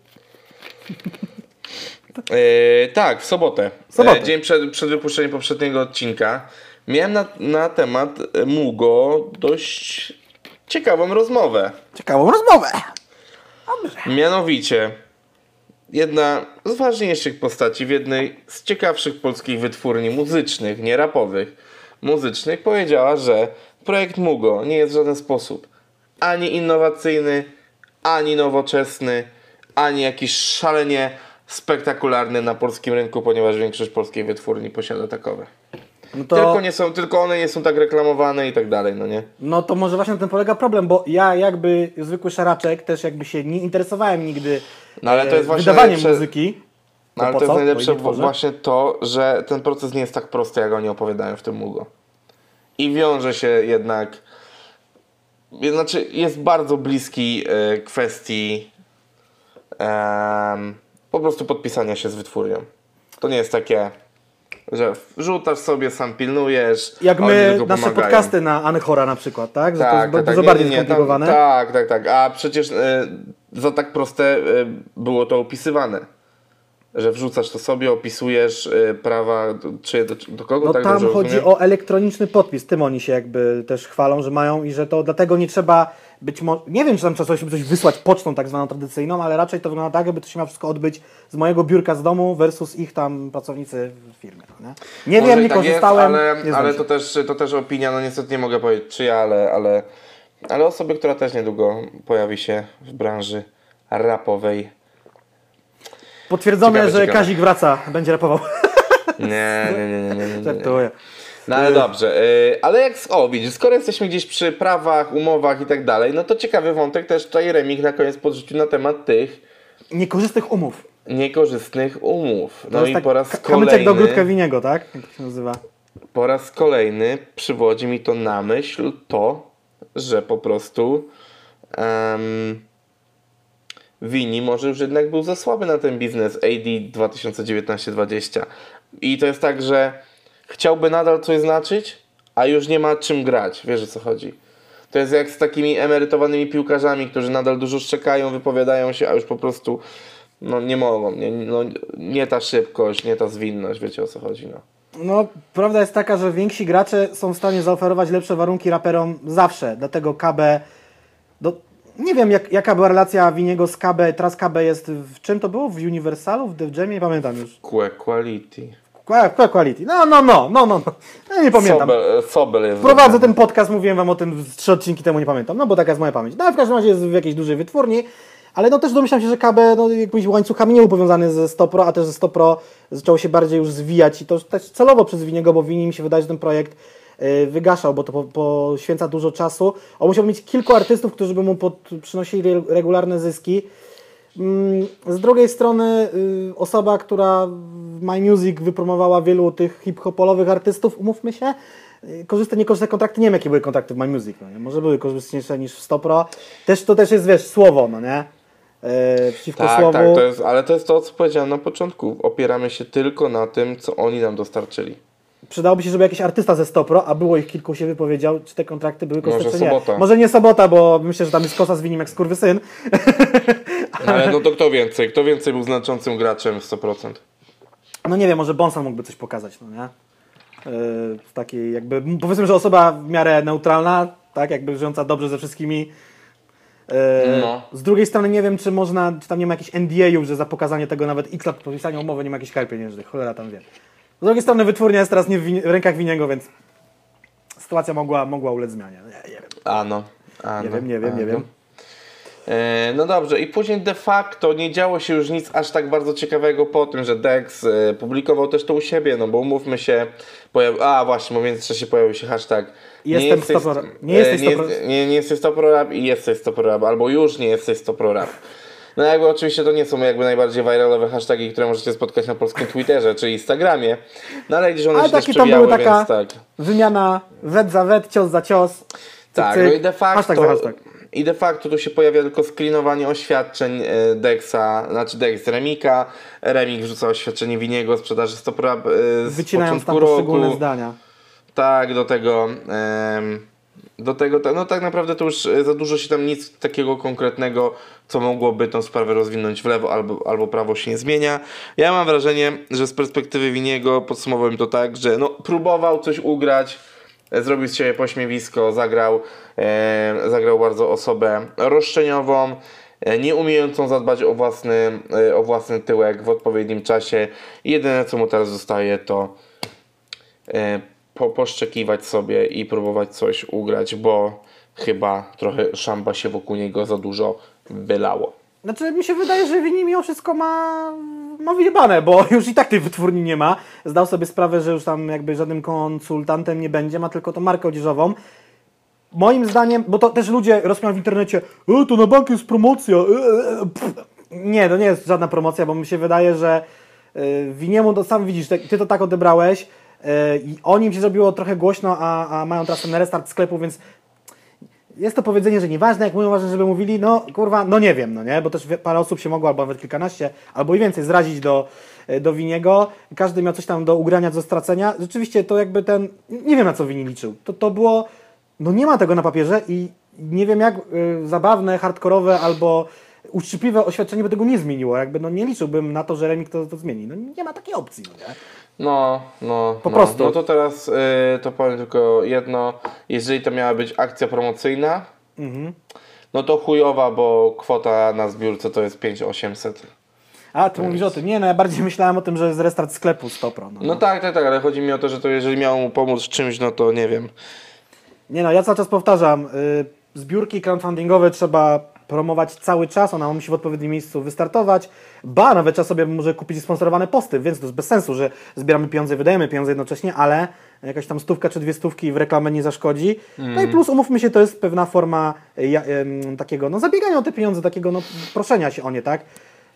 E, tak, w sobotę. Sobotę. E, dzień przed, przed wypuszczeniem poprzedniego odcinka. Miałem na, na temat Mugo dość ciekawą rozmowę. Ciekawą rozmowę. Mianowicie, jedna z ważniejszych postaci w jednej z ciekawszych polskich wytwórni muzycznych, nie rapowych, muzycznych, powiedziała, że projekt Mugo nie jest w żaden sposób ani innowacyjny, ani nowoczesny, ani jakiś szalenie spektakularny na polskim rynku, ponieważ większość polskiej wytwórni posiada takowe. No to, Tylko, nie są, tylko one nie są tak reklamowane i tak dalej, no nie? no to może właśnie na tym polega problem, bo ja jakby zwykły szaraczek też jakby się nie interesowałem nigdy No ale to e, jest właśnie wydawaniem najlepsze- muzyki. No, ale to jest co? Najlepsze właśnie to, że ten proces nie jest tak prosty, jak oni opowiadają w tym Mugo. I wiąże się jednak. Znaczy, jest bardzo bliski e, kwestii em, po prostu podpisania się z wytwórnią. To nie jest takie. Że wrzucasz sobie, sam pilnujesz. Jak my nasze pomagają. podcasty na Anchora na przykład, tak? Że to Tak, jest tak, dużo tak. bardziej nie, nie, nie, tam, skomplikowane. Tak, tak, tak. A przecież e, za tak proste e, było to opisywane. Że wrzucasz to sobie, opisujesz e, prawa, do, czy do, do kogo No tak tam chodzi rozumiem? o elektroniczny podpis, tym oni się jakby też chwalą, że mają i że to dlatego nie trzeba być może, nie wiem czy tam trzeba sobie coś wysłać pocztą tak zwaną tradycyjną, ale raczej to wygląda tak, jakby to się miało wszystko odbyć z mojego biurka z domu versus ich tam pracownicy w firmie. No nie nie wiem, i nie tak korzystałem, Jest, ale ale to, też, to też opinia, no niestety nie mogę powiedzieć czyja, ale, ale, ale osoby, która też niedługo pojawi się w branży rapowej. Potwierdzone, ciekawe, że ciekawe. Kazik wraca, będzie rapował. Nie, nie, nie, nie, nie, nie, nie. [laughs] No ale dobrze, y, ale jak, o widzisz, skoro jesteśmy gdzieś przy prawach, umowach i tak dalej, no to ciekawy wątek też tutaj Remik na koniec podrzucił na temat tych Niekorzystnych umów. niekorzystnych umów. No i tak po raz ka- kamyczek do ogródka kolejny, winiego, tak? Jak to się nazywa? po raz kolejny przywodzi mi to na myśl to, że po prostu em, Wini może już jednak był za słaby na ten biznes AD 2019-20. I to jest tak, że chciałby nadal coś znaczyć, a już nie ma czym grać. Wiesz o co chodzi. To jest jak z takimi emerytowanymi piłkarzami, którzy nadal dużo szczekają, wypowiadają się, a już po prostu no, nie mogą. Nie, no, nie ta szybkość, nie ta zwinność, wiecie o co chodzi. No. No, prawda jest taka, że więksi gracze są w stanie zaoferować lepsze warunki raperom zawsze. Dlatego KB. Do, nie wiem, jak, jaka była relacja Winiego z KB. Teraz KB jest w czym to było? W Universalu? W Def Jamie? Nie pamiętam już. Que quality. Qua- qua- Quality. No, no, no, no, no. no. Ja nie pamiętam. Sobel, Sobel jest. Prowadzę ten podcast, mówiłem wam o tym trzy odcinki temu, nie pamiętam. No bo taka jest moja pamięć. No ale w każdym razie jest w jakiejś dużej wytwórni. Ale no też domyślam się, że KB no, jakimiś łańcuchami nie był powiązany ze Stopro, a też ze Stopro zaczęło się bardziej już zwijać i to też celowo przez Winiego, bo Wini mi się wydaje, że ten projekt y, wygaszał, bo to po, poświęca dużo czasu. On musiał mieć kilku artystów, którzy by mu pod, przynosili re- regularne zyski. Mm, Z drugiej strony y, osoba, która w My Music wypromowała wielu tych hip-hopolowych artystów, umówmy się, y, korzysta, nie korzysta kontrakty, nie wiem jakie były kontrakty w My Music, no nie? może były korzystniejsze niż w Stopro. Też, to też jest, wiesz, słowo, no nie? E, przeciwko Tak, słowu. tak, to jest, ale to jest to, co powiedziałem na początku. Opieramy się tylko na tym, co oni nam dostarczyli. Przydałoby się, żeby jakiś artysta ze Stopro, a było ich kilku, się wypowiedział, czy te kontrakty były Może korzystne, czy nie. Sobota. Może nie Sobota, bo myślę, że tam jest kosa z Winim jak skurwysyn. [laughs] Ale no to kto więcej? Kto więcej był znaczącym graczem w 100%? No nie wiem, może Bonsan mógłby coś pokazać, no nie? Yy, takiej jakby, powiedzmy, że osoba w miarę neutralna, tak, jakby żyjąca dobrze ze wszystkimi. Yy, No. Z drugiej strony nie wiem, czy można, czy tam nie ma jakichś NDA-ów, że za pokazanie tego nawet x lat po podpisaniu umowy nie ma jakichś kar pieniężnych, cholera tam wie. Z drugiej strony wytwórnia jest teraz nie w, win- w rękach Winiego, więc sytuacja mogła, mogła ulec zmianie. Nie, nie wiem. A no. A, Nie no. wiem, nie wiem, nie no. wiem. E, No dobrze, i później de facto nie działo się już nic aż tak bardzo ciekawego po tym, że Dex e, publikował też to u siebie, no bo umówmy się, pojawi... a właśnie, w międzyczasie pojawił się hashtag Jestem jesteś- stopro- nie e, jesteś nie, stopro- jest- nie, nie jesteś stopro rap i jesteś stopro rap, albo już nie jesteś stopro rap. No jakby oczywiście to nie są jakby najbardziej viralowe hasztagi, które możecie spotkać na polskim Twitterze czy Instagramie, no ale gdzieś one Ale się też takie tam były taka więc tak. wymiana wet za wet, cios za cios. cyk, Tak, cyk, no i de facto, Hashtag za hashtag. i de facto tu się pojawia tylko screenowanie oświadczeń e, Dexa, znaczy Dex Remika, Remik wrzuca oświadczenie Winiego sprzedaży Stop Rap e, z Wycinając tam początku poszczególne roku. zdania. Tak, do tego do tego, no tak naprawdę to już e, za dużo się tam nic takiego konkretnego, co mogłoby tą sprawę rozwinąć w lewo albo, albo prawo się nie zmienia. Ja mam wrażenie, że z perspektywy Winiego podsumowałem to tak, że no, próbował coś ugrać, e, zrobił z siebie pośmiewisko, zagrał, e, zagrał bardzo osobę roszczeniową, e, nie umiejącą zadbać o własny, e, o własny tyłek w odpowiednim czasie. Jedyne co mu teraz zostaje to e, po, poszczekiwać sobie i próbować coś ugrać, bo chyba trochę szamba się wokół niego za dużo wylało. Znaczy mi się wydaje, że Wini mimo wszystko ma, ma wyjebane, bo [laughs] już i tak tej wytwórni nie ma. Zdał sobie sprawę, że już tam jakby żadnym konsultantem nie będzie, ma tylko tą markę odzieżową. Moim zdaniem, bo to też ludzie rozmawiają w internecie, e, to na bank jest promocja. E, e, pff. Nie, to nie jest żadna promocja, bo mi się wydaje, że e, Winiemu, to sam widzisz, ty, to tak odebrałeś e, i o nim się zrobiło trochę głośno, a, a mają teraz ten restart sklepu, więc jest to powiedzenie, że nieważne, jak mówią, ważne, żeby mówili, no kurwa, no nie wiem, no nie, bo też parę osób się mogło, albo nawet kilkanaście, albo i więcej zrazić do, e, do Winiego, każdy miał coś tam do ugrania, do stracenia. Rzeczywiście to jakby ten, nie wiem na co Wini liczył. To, to było, no nie ma tego na papierze i nie wiem jak y, zabawne, hardkorowe albo uczciwe oświadczenie by tego nie zmieniło. Jakby no nie liczyłbym na to, że Remik to, to zmieni. No nie ma takiej opcji, no nie? No, no. Po no. prostu. No to teraz y, to powiem tylko jedno. Jeżeli to miała być akcja promocyjna, Mhm. no to chujowa, bo kwota na zbiórce to jest 5800. A, ty mówisz o tym. Nie, no ja bardziej [laughs] myślałem o tym, że jest restart sklepu Stopro. No. No tak, tak, tak, ale chodzi mi o to, że to jeżeli miał mu pomóc w czymś, no to nie wiem. Nie no, ja cały czas powtarzam, y, zbiórki crowdfundingowe trzeba promować cały czas, ona musi w odpowiednim miejscu wystartować, ba, nawet czas sobie może kupić sponsorowane posty, więc to jest bez sensu, że zbieramy pieniądze, wydajemy pieniądze jednocześnie, ale jakaś tam stówka czy dwie stówki w reklamę nie zaszkodzi. No i plus, umówmy się, to jest pewna forma ja, takiego, no zabiegania o te pieniądze, takiego no proszenia się o nie, tak?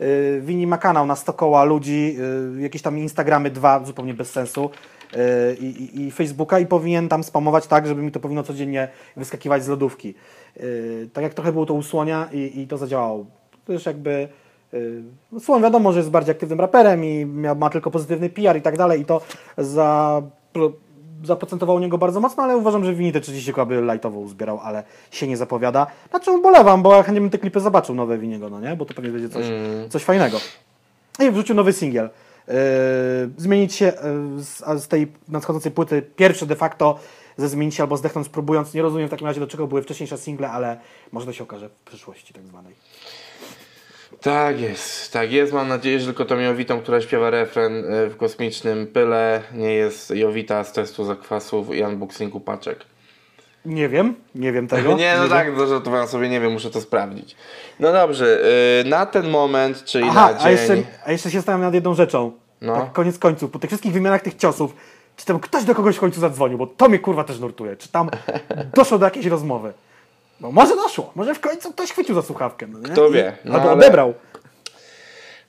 Y, Wini ma kanał na 100 koła ludzi, y, jakieś tam Instagramy dwa, zupełnie bez sensu y, i, i, i Facebooka i powinien tam spamować tak, żeby mi to powinno codziennie wyskakiwać z lodówki. Y, Tak jak trochę było to u Słonia i, i to zadziałało. To już jakby... y, no Słoń wiadomo, że jest bardziej aktywnym raperem i miał, ma tylko pozytywny PR i tak dalej i to za, pro- zaprocentowało u niego bardzo mocno, ale uważam, że Wini te 30 koła by lightowo uzbierał, ale się nie zapowiada. Na czym ubolewam, bo ja chętnie bym te klipy zobaczył nowe Winiego, no nie? Bo to pewnie będzie coś, coś fajnego. I wrzucił nowy singiel. Yy, zmienić się yy, z, z tej nadchodzącej płyty, pierwszy de facto ze zmienić albo zdechnąć próbując. Nie rozumiem w takim razie do czego były wcześniejsze single, ale może to się okaże w przyszłości tak zwanej. Tak jest, tak jest. Mam nadzieję, że tylko tą Jowitą, która śpiewa refren y, w kosmicznym pyle, nie jest Jowita z testu zakwasów i unboxingu paczek. Nie wiem, nie wiem tego. [laughs] nie, no wiem. tak, to żartowałem sobie, nie wiem, muszę to sprawdzić. No dobrze, y, na ten moment, czyli Aha, na dzień... a jeszcze, a jeszcze się zastanawiam nad jedną rzeczą. No. Tak koniec końców, po tych wszystkich wymianach tych ciosów, czy tam ktoś do kogoś w końcu zadzwonił, bo to mnie kurwa też nurtuje. Czy tam doszło do jakiejś rozmowy? No może doszło, może w końcu ktoś chwycił za słuchawkę. No nie? Kto wie, no Albo ale- odebrał.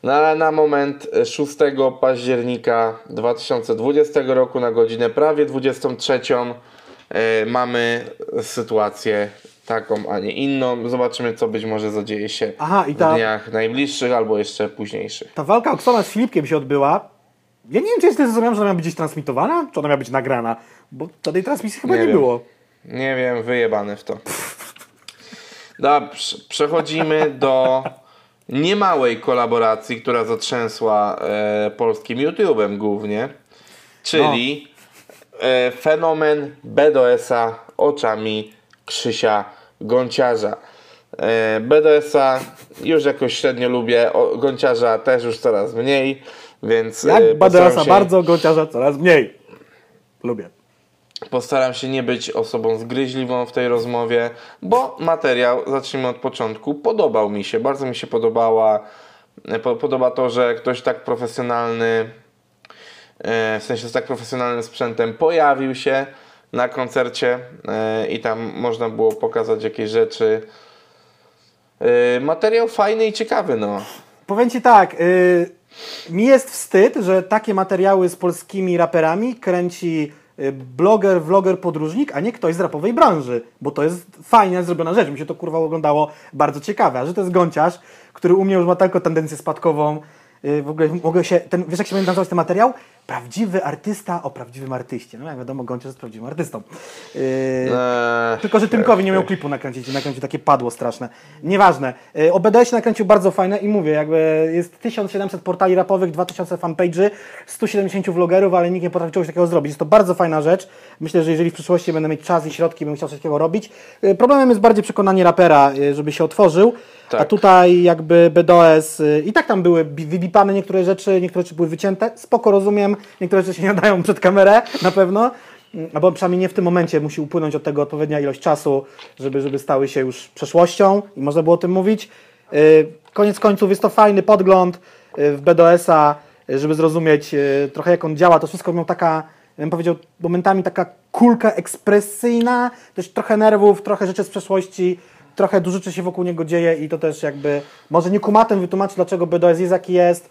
No ale na moment e, 6 października 2020 roku na godzinę prawie 23 e, mamy sytuację taką, a nie inną. Zobaczymy, co być może zadzieje się Aha, ta- w dniach najbliższych albo jeszcze późniejszych. Ta walka Oksana z Filipkiem się odbyła. Ja nie wiem, czy jest zrozumiałem, że ona miała być gdzieś transmitowana, czy ona miała być nagrana, bo tej transmisji chyba Nie nie, wiem. było. Nie wiem, wyjebany w to. Dobrze, przechodzimy do niemałej kolaboracji, która zatrzęsła e, polskim YouTube'em głównie, czyli e, fenomen BDS-a oczami Krzysia Gąciarza. E, BDS-a już jakoś średnio lubię, o, Gąciarza też już coraz mniej, więc e, Jak Baderasa się- bardzo, Gąciarza coraz mniej. Lubię. Postaram się nie być osobą zgryźliwą w tej rozmowie, bo materiał, zacznijmy od początku, podobał mi się, bardzo mi się podobała. e, Po, podoba to, że ktoś tak profesjonalny, e, w sensie z tak profesjonalnym sprzętem pojawił się na koncercie i tam można było pokazać jakieś rzeczy. Materiał fajny i ciekawy, no. Powiem Ci tak, y, mi jest wstyd, że takie materiały z polskimi raperami kręci y, bloger, vloger, podróżnik, a nie ktoś z rapowej branży, bo to jest fajnie zrobiona rzecz, mi się to kurwa oglądało bardzo ciekawe, a że to jest gąciarz, który u mnie już ma taką tendencję spadkową, y, w ogóle mogę się, ten, wiesz jak się będzie nazywać ten materiał? Prawdziwy artysta o prawdziwym artyście, no jak wiadomo gąciarz jest prawdziwym artystą. Y, Eee, tylko, że Tymkowi nie miał klipu nakręcić i nakręcił takie padło straszne. Nieważne. Y, O BDS nakręcił bardzo fajne i mówię, jakby jest 1700 portali rapowych, 2000 fanpage'y, 170 vlogerów, ale nikt nie potrafi czegoś takiego zrobić. Jest to bardzo fajna rzecz. Myślę, że jeżeli w przyszłości będę mieć czas i środki, bym chciał coś takiego robić. Y, Problemem jest bardziej przekonanie rapera, y, żeby się otworzył. A Tak. tutaj jakby BDS y, i tak tam były bi- wybipane niektóre rzeczy, niektóre rzeczy były wycięte. Spoko rozumiem, niektóre rzeczy się nie nadają przed kamerę, na pewno. Mm, Albo przynajmniej nie w tym momencie musi upłynąć od tego odpowiednia ilość czasu, żeby, żeby stały się już przeszłością i można było o tym mówić. Y, Koniec końców jest to fajny podgląd y, w BDS-a, y, żeby zrozumieć trochę jak on działa. To wszystko miał taka, bym powiedział, momentami taka kulka ekspresyjna, też trochę nerwów, trochę rzeczy z przeszłości, trochę dużo rzeczy się wokół niego dzieje i to też jakby, może nie kumatem wytłumaczy, dlaczego BDS jest jaki jest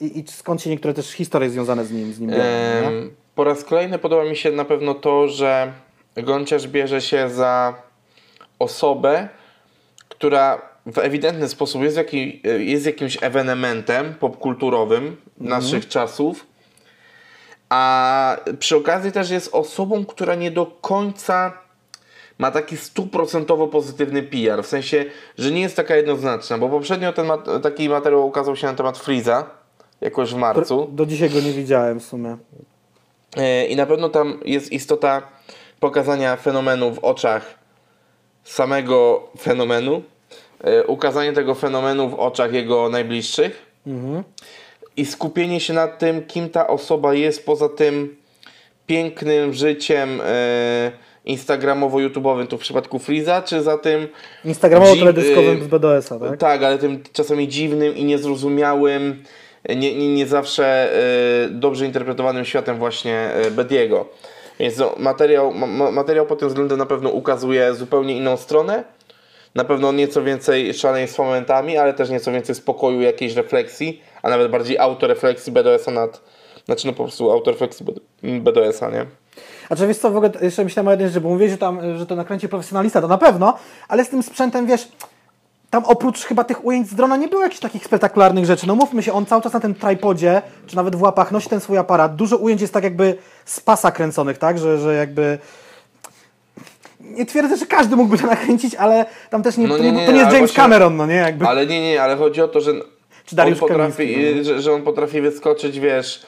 i, i skąd się niektóre też historie związane z nim, z nim biorą. Em, Po raz kolejny podoba mi się na pewno to, że Gąciarz bierze się za osobę, która w ewidentny sposób jest, jaki, jest jakimś ewenementem popkulturowym naszych czasów, a przy okazji też jest osobą, która nie do końca ma taki stuprocentowo pozytywny PR, w sensie, że nie jest taka jednoznaczna, bo poprzednio ten mat- taki materiał ukazał się na temat Freeza, jakoś w marcu. Do dzisiaj go nie widziałem w sumie. E, I na pewno tam jest istota pokazania fenomenu w oczach samego fenomenu, e, ukazanie tego fenomenu w oczach jego najbliższych i skupienie się na tym, kim ta osoba jest poza tym pięknym życiem e, instagramowo-youtubowym, tu w przypadku Freeza, czy za tym Instagramowo-teledyskowym z BDS-a, tak? tak, ale tym czasami dziwnym i niezrozumiałym, nie, nie, nie zawsze e, dobrze interpretowanym światem właśnie e, Bediego. Więc no, materiał, ma, ma- materiał pod tym względem na pewno ukazuje zupełnie inną stronę. Na pewno nieco więcej szaleństwa momentami, ale też nieco więcej spokoju, jakiejś refleksji, a nawet bardziej autorefleksji BDS-a nad, znaczy no po prostu autorefleksji BDS-a, nie? A czy wiesz co, w ogóle jeszcze myślałem o jednej rzeczy, bo mówię, że tam, że to nakręci profesjonalista, to na pewno, ale z tym sprzętem, wiesz, tam oprócz chyba tych ujęć z drona nie było jakichś takich spektakularnych rzeczy. No mówmy się, on cały czas na tym tripodzie, czy nawet w łapach nosi ten swój aparat. Dużo ujęć jest tak jakby z pasa kręconych, tak, że, że jakby... Nie twierdzę, że każdy mógłby to nakręcić, ale tam też nie, No to, nie, nie, nie, to nie jest James właśnie- Cameron, no nie, jakby. Ale nie, nie, ale chodzi o to, że Czy Dariusz on potrafi, Kamiński, no. że, że on potrafi wyskoczyć, wiesz,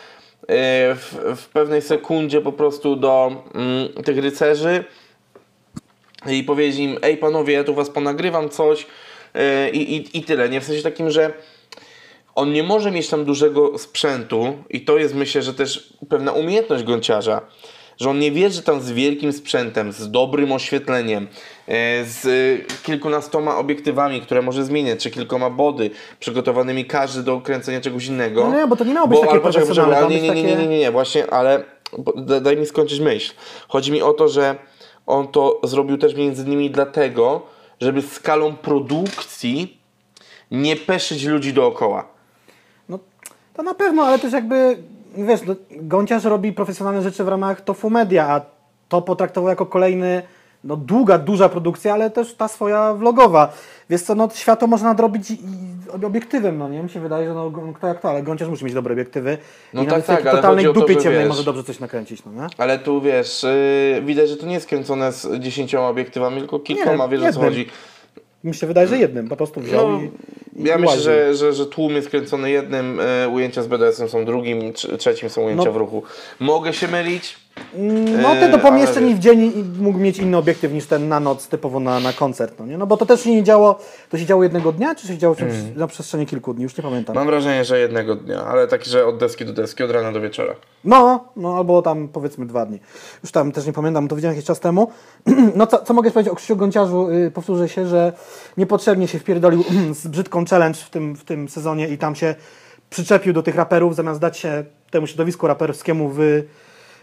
w, w pewnej sekundzie po prostu do mm, tych rycerzy i powiedzieć im, ej panowie, ja tu was ponagrywam coś yy, i, i, i tyle, nie? W sensie takim, że on nie może mieć tam dużego sprzętu i to jest myślę, że też pewna umiejętność gąciarza, że on nie wierzy tam z wielkim sprzętem, z dobrym oświetleniem, e, z kilkunastoma obiektywami, które może zmieniać, czy kilkoma body przygotowanymi każdy do kręcenia czegoś innego. No nie, bo to nie miało być takie ale poczekaj, nie, nie, nie, nie, nie, nie, właśnie, ale bo, da- daj mi skończyć myśl. Chodzi mi o to, że on to zrobił też między innymi dlatego, żeby skalą produkcji nie peszyć ludzi dookoła. No, to na pewno, ale też jakby, wiesz, no, Gąciarz robi profesjonalne rzeczy w ramach Tofu Media, a to potraktował jako kolejny, no długa, duża produkcja, ale też ta swoja vlogowa. Wiesz co, no światło można nadrobić i, i obiektywem, no nie? Mi się wydaje, że no kto jak to, ale Gąciarz musi mieć dobre obiektywy No i tak, nawet w tak, ale totalnej to, dupie że ciemnej wiesz- może dobrze coś nakręcić, no nie? Ale tu wiesz, yy, widać, że to nie jest kręcone z dziesięcioma obiektywami, tylko kilkoma, wiesz o co chodzi. Mi się wydaje, że jednym po prostu wziął No, i, i ja myślę, że, że, że tłum jest kręcony jednym, e, ujęcia z BDS-em są drugim, trz- trzecim są ujęcia No. w ruchu. Mogę się mylić? No te do pomieszczeń ale- w dzień i mógł mieć inny obiektyw niż ten na noc, typowo na, na koncert, no nie? No bo to też się nie działo, to się działo jednego dnia, czy się działo Mm. na przestrzeni kilku dni, już nie pamiętam. Mam wrażenie, że jednego dnia, ale taki, że od deski do deski, od rana do wieczora. No, no albo tam powiedzmy dwa dni. Już tam też nie pamiętam, to widziałem jakiś czas temu. [clears throat] No co, co mogę powiedzieć o Krzysiu Gąciarzu? Yy, powtórzę się, że niepotrzebnie się wpierdolił [clears throat] z brzydką challenge w tym, w tym sezonie i tam się przyczepił do tych raperów, zamiast dać się temu środowisku raperskiemu wy,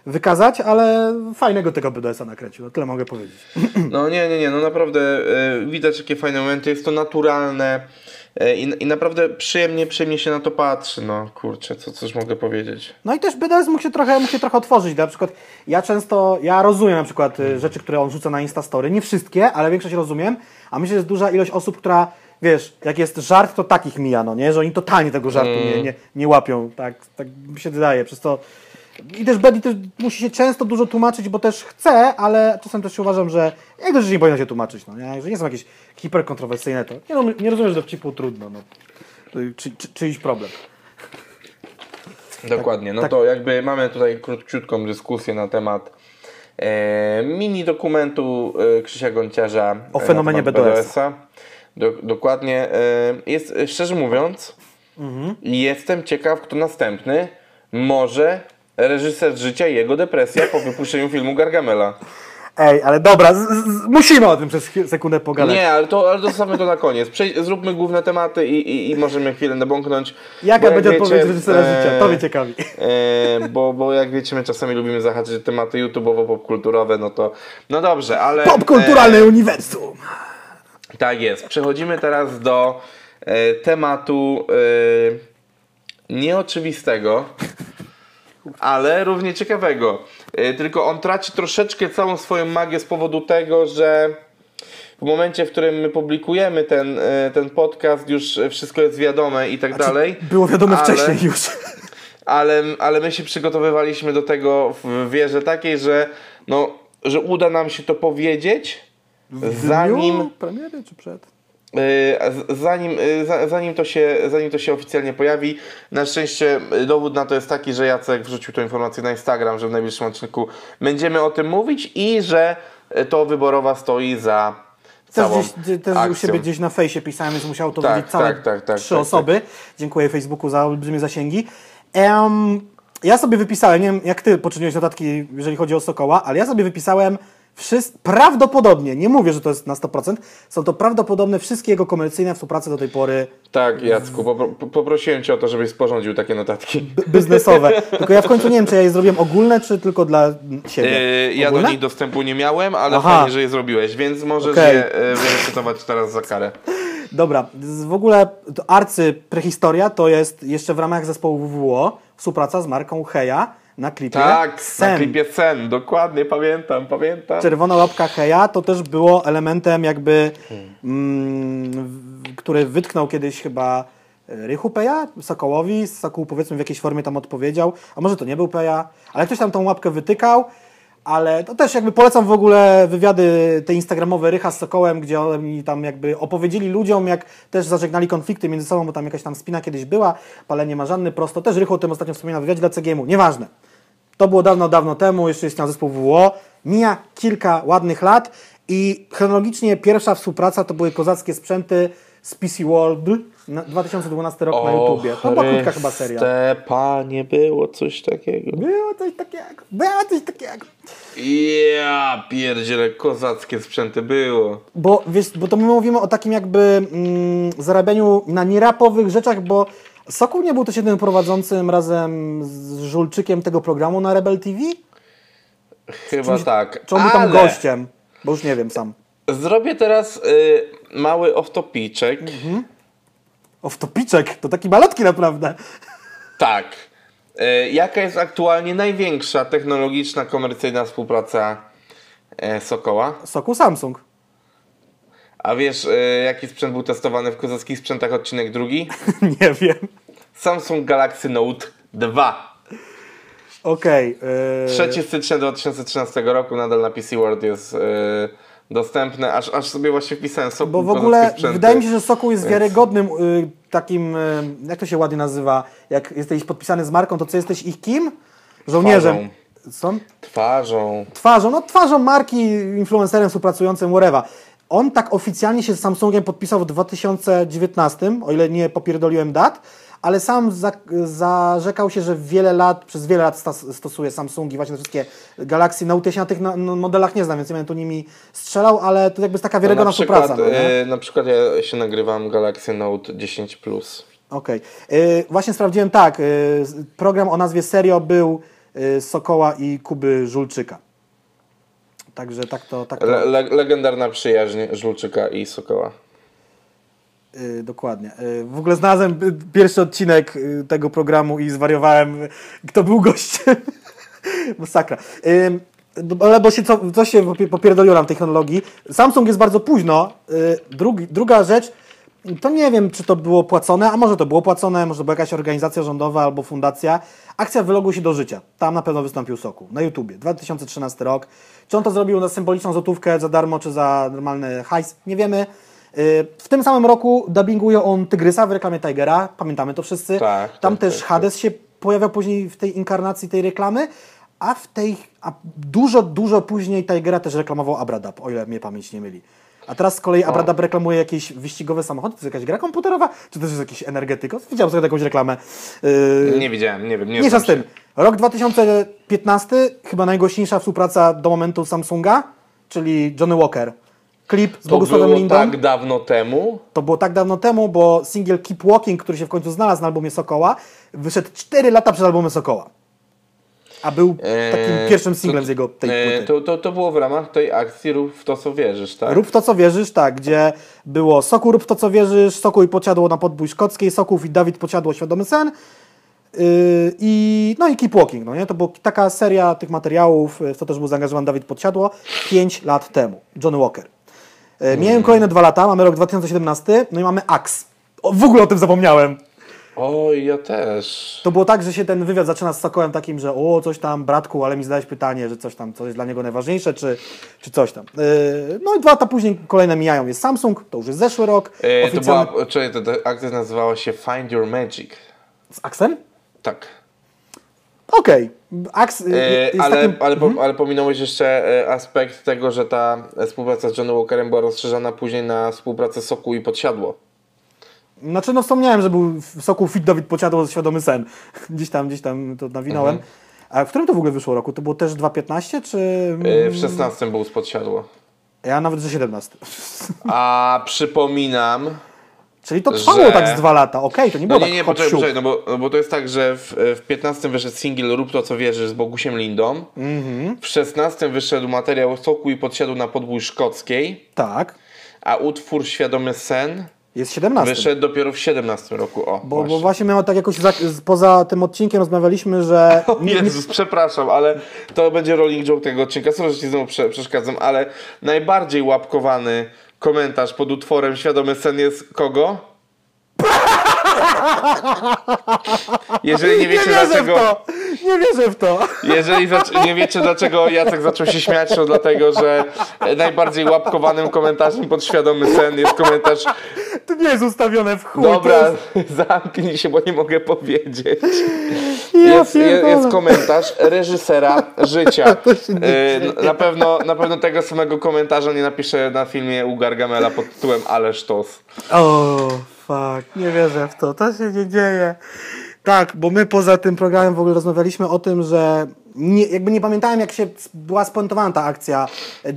wykazać, ale fajnego tego BDS-a nakręcił, no tyle mogę powiedzieć. No nie, nie, nie, no naprawdę e, widać jakie fajne momenty, jest to naturalne e, i, i naprawdę przyjemnie, przyjemnie się na to patrzy, no kurczę, co coś mogę powiedzieć. No i też BDS mógł się trochę, mógł się trochę otworzyć. Na przykład ja często, ja rozumiem na przykład y, rzeczy, które on rzuca na Instastory. Nie wszystkie, ale większość rozumiem. A myślę, że jest duża ilość osób, która, wiesz, jak jest żart, to takich mija, no nie? Że oni totalnie tego żartu nie, nie, nie łapią. Tak, tak mi się wydaje. Przez to... I też Betty też musi się często dużo tłumaczyć, bo też chce, ale czasem też uważam, że jak to rzeczy nie powinno się tłumaczyć, no nie? Że nie są jakieś hiperkontrowersyjne, to nie, rozum- nie rozumiem, że dowcipu trudno, no. Czy, czy, czyjś problem. Dokładnie, no tak. to jakby mamy tutaj króciutką dyskusję na temat e, mini dokumentu e, Krzysia Gonciarza O e, fenomenie na temat BDS-a. Do, dokładnie. E, jest, szczerze mówiąc, Mhm. jestem ciekaw, kto następny. Może reżyser życia i jego depresja po wypuszczeniu filmu Gargamela. Ej, ale dobra, z, z, musimy o tym przez sekundę pogadać. Nie, ale to, ale zostawmy to na koniec. Przejdź, zróbmy główne tematy i, i, i możemy chwilę nabąknąć. Jaka jak będzie wiecie, odpowiedź reżysera e, życia? To mnie ciekawi. E, bo, bo jak wiecie, my czasami lubimy zahaczyć tematy YouTube'owo-popkulturowe, no to no dobrze, ale... Popkulturalne uniwersum. E, tak jest. Przechodzimy teraz do e, tematu e, nieoczywistego, ale równie ciekawego. E, tylko on traci troszeczkę całą swoją magię z powodu tego, że w momencie, w którym my publikujemy ten, e, ten podcast, już wszystko jest wiadome i tak dalej. Było wiadomo ale- wcześniej już. [laughs] ale, ale my się przygotowywaliśmy do tego w wierze takiej, że, no, że uda nam się to powiedzieć, W zanim, premiery czy przed? Z- zanim, za- zanim, to się, zanim to się oficjalnie pojawi. Na szczęście y, dowód na to jest taki, że Jacek wrzucił tę informację na Instagram, że w najbliższym odcinku będziemy o tym mówić i że to wyborowa stoi za Też, całą gdzieś, też u akcją. siebie gdzieś na fejsie pisałem, więc musiało to Tak, wiedzieć całe tak, tak, tak, trzy tak, osoby. Dziękuję Facebooku za olbrzymie zasięgi. Em, ja sobie wypisałem, nie wiem jak ty poczyniłeś notatki, jeżeli chodzi o Sokoła, ale ja sobie wypisałem wszys- prawdopodobnie, nie mówię, że to jest na 100%, są to prawdopodobne wszystkie jego komercyjne współprace do tej pory Tak, Jacku, popro- po- poprosiłem Cię o to, żebyś sporządził takie notatki. biznesowe. Tylko ja w końcu nie wiem, czy ja je zrobiłem ogólne, czy tylko dla siebie. Yy, ja do nich dostępu nie miałem, ale Aha. fajnie, że je zrobiłeś, więc możesz Okej. je yy, wyrecytować teraz za karę. Dobra, w ogóle to arcy prehistoria to jest jeszcze w ramach zespołu WWO współpraca z marką Heja na klipie Tak, Sen. na klipie Sen, dokładnie, pamiętam, pamiętam. Czerwona łapka Heja to też było elementem jakby, mm, który wytknął kiedyś chyba e, Rychu Peja, Sokołowi, Sokół powiedzmy w jakiejś formie tam odpowiedział, a może to nie był Peja, ale ktoś tam tą łapkę wytykał, ale to też jakby polecam w ogóle wywiady te instagramowe Rycha z Sokołem, gdzie oni tam jakby opowiedzieli ludziom, jak też zażegnali konflikty między sobą, bo tam jakaś tam spina kiedyś była, palenie marzanny prosto, też Rychu o tym ostatnio wspominał w wywiadzie dla CGM-u, nieważne. To było dawno, dawno temu, jeszcze istniał zespół WWO. Mija kilka ładnych lat i chronologicznie pierwsza współpraca to były kozackie sprzęty z PC World, na 2012 rok na YouTubie. To była krótka chyba seria. Panie, było coś takiego. Było coś takiego, było coś takiego. Ja pierdziele, kozackie sprzęty było. Bo, wiesz, bo to my mówimy o takim jakby mm, zarabianiu na nierapowych rzeczach, bo Sokół nie był też jedynym prowadzącym razem z Żulczykiem tego programu na Rebel TV? Chyba tak. Czy on był tam gościem? Bo już nie wiem sam. Zrobię teraz y, mały off-topiczek. Mhm. O, wtopiczek, to taki malutki naprawdę. Tak. Y, jaka jest aktualnie największa technologiczna, komercyjna współpraca e, Sokoła? Sokół Samsung. A wiesz, y, jaki sprzęt był testowany w kozackich sprzętach odcinek drugi? [laughs] nie wiem. Samsung Galaxy Note 2. Okej. yy, 3 stycznia 2013 roku nadal na PC World jest y, dostępny, aż, aż sobie właśnie wpisałem Sokół Bo w ogóle wydaje mi się, że Sokół jest wiarygodnym y, takim, y, jak to się ładnie nazywa, jak jesteś podpisany z marką, to co jesteś ich kim? Żołnierzem. Co? Twarzą. Twarzą, no twarzą marki, influencerem współpracującym, whatever. On tak oficjalnie się z Samsungiem podpisał w 2019, o ile nie popierdoliłem dat, ale sam za, zarzekał się, że wiele lat, przez wiele lat stosuje Samsungi, właśnie wszystkie Galaxy Note. Ja się na tych no, modelach nie znam, więc nie będę tu nimi strzelał, ale to jakby jest taka No, wiarygodna na, przykład, współpraca. No, y, na przykład ja się nagrywam Galaxy Note 10 Plus. Okej. Y, właśnie sprawdziłem tak, y, program o nazwie Serio był y, Sokoła i Kuby Żulczyka. Także tak to, tak to Le, le, legendarna przyjaźń Żulczyka i Sokoła. y, dokładnie. Y, w ogóle znalazłem y, pierwszy odcinek y, tego programu i zwariowałem, y, kto był gościem. [laughs] Masakra. Y, no, ale bo się co, coś się popie- popierdoliło nam tej chronologii. Samsung jest bardzo późno. Drugi, druga rzecz, to nie wiem, czy to było płacone, a może to było płacone, może to była jakaś organizacja rządowa albo fundacja. Akcja Wyloguj się do życia. Tam na pewno wystąpił Soku. Na YouTubie. 2013 rok. Czy on to zrobił na symboliczną złotówkę za darmo, czy za normalny hajs? Nie wiemy. Y, W tym samym roku dubbinguje on Tygrysa w reklamie Tigera. Pamiętamy to wszyscy. Tak, Tam tak, też tak, Hades się pojawiał później w tej inkarnacji tej reklamy, a w tej, a dużo, dużo później Tigera też reklamował Abradab, o ile mnie pamięć nie myli. A teraz z kolei Abradab reklamuje jakieś wyścigowe samochody, to jest jakaś gra komputerowa, czy też jest jakiś energetyk? Widziałem sobie jakąś reklamę. Yy, Nie widziałem, nie wiem. Nie nie z tym. Rok 2015, chyba najgłośniejsza współpraca do momentu Samsunga, czyli Johnny Walker. Klip z To Bogusławem było Lindą. tak dawno temu. To było tak dawno temu, bo singiel Keep Walking, który się w końcu znalazł na albumie Sokoła, wyszedł 4 lata przed albumem Sokoła. A był takim Eee, pierwszym to- singlem z jego tej E, płyty. to, to, to było w ramach tej akcji Rób w to, co wierzysz, tak? Rób w to, co wierzysz, tak, gdzie było Soku, rób w to, co wierzysz, Soku i Pociadło na podbój szkockiej, Soków i Dawid Pociadło, Świadomy Sen. Yy, I, no i Keep Walking, no nie? To była taka seria tych materiałów, w to też był zaangażowany Dawid Podsiadło, 5 lat temu. Johnny Walker. E, Miałem kolejne dwa lata, mamy rok 2017, no i mamy Axe. O, w ogóle o tym zapomniałem. Oj, ja też. To było tak, że się ten wywiad zaczyna z Sokołem takim, że o, coś tam, bratku, ale mi zadałeś pytanie, że coś tam, co jest dla niego najważniejsze, czy, czy coś tam. Yy, no i dwa lata później kolejne mijają. Jest Samsung, to już jest zeszły rok. To oficjalny- była, czyli to, to akcja nazywała się Find Your Magic. Z Axem? Tak. Okej. Ax y, E, jest ale, takim... ale, po, ale pominąłeś jeszcze e, aspekt tego, że ta współpraca z Johnny Walkerem była rozszerzana później na współpracę Soku i Podsiadło. Znaczy, no wspomniałem, że był w soku Fit Dawid Pociadło Świadomy Sen. [laughs] Gdzieś tam, gdzieś tam to nawinąłem. Mhm. A w którym to w ogóle wyszło roku? To było też 2.15, czy... E, w 16 był z Podsiadło. Ja nawet, że 17. A przypominam... Czyli to trwało Że- tak z dwa lata. Okej, to nie było No tak nie, nie, hop, poczekaj, poczekaj, no bo, no bo to jest tak, że w, w 15 wyszedł singiel Rób to co wierzysz z Bogusiem Lindą. Mhm. W 16 wyszedł materiał Soku i Podsiadło na podbój szkockiej. Tak. A utwór Świadomy Sen Jest 17. wyszedł dopiero w 17 roku. O, Bo, bo właśnie tak jakoś za, poza tym odcinkiem rozmawialiśmy, że [laughs] nie, nie, Jezus, przepraszam, ale to będzie rolling joke tego odcinka. Sorry, że ci znowu prze, przeszkadzam, ale najbardziej łapkowany komentarz pod utworem Świadomy Sen jest kogo? [laughs] Jeżeli nie nie wiecie wierzę dlaczego... w to! Nie wierzę w to! Jeżeli nie wiecie dlaczego Jacek zaczął się śmiać, to dlatego, że najbardziej łapkowanym komentarzem pod świadomy sen jest komentarz To nie jest ustawione w chuj. Dobra, jest... [laughs] zamknij się, bo nie mogę powiedzieć. Ja Jest, jest komentarz reżysera życia. [laughs] Y, Na pewno, na pewno tego samego komentarza nie napiszę na filmie u Gargamela pod tytułem Ale sztos. O, fuck, nie wierzę w to, to się nie dzieje. Tak, bo my poza tym programem w ogóle rozmawialiśmy o tym, że nie, jakby nie pamiętałem jak się była spontowana ta akcja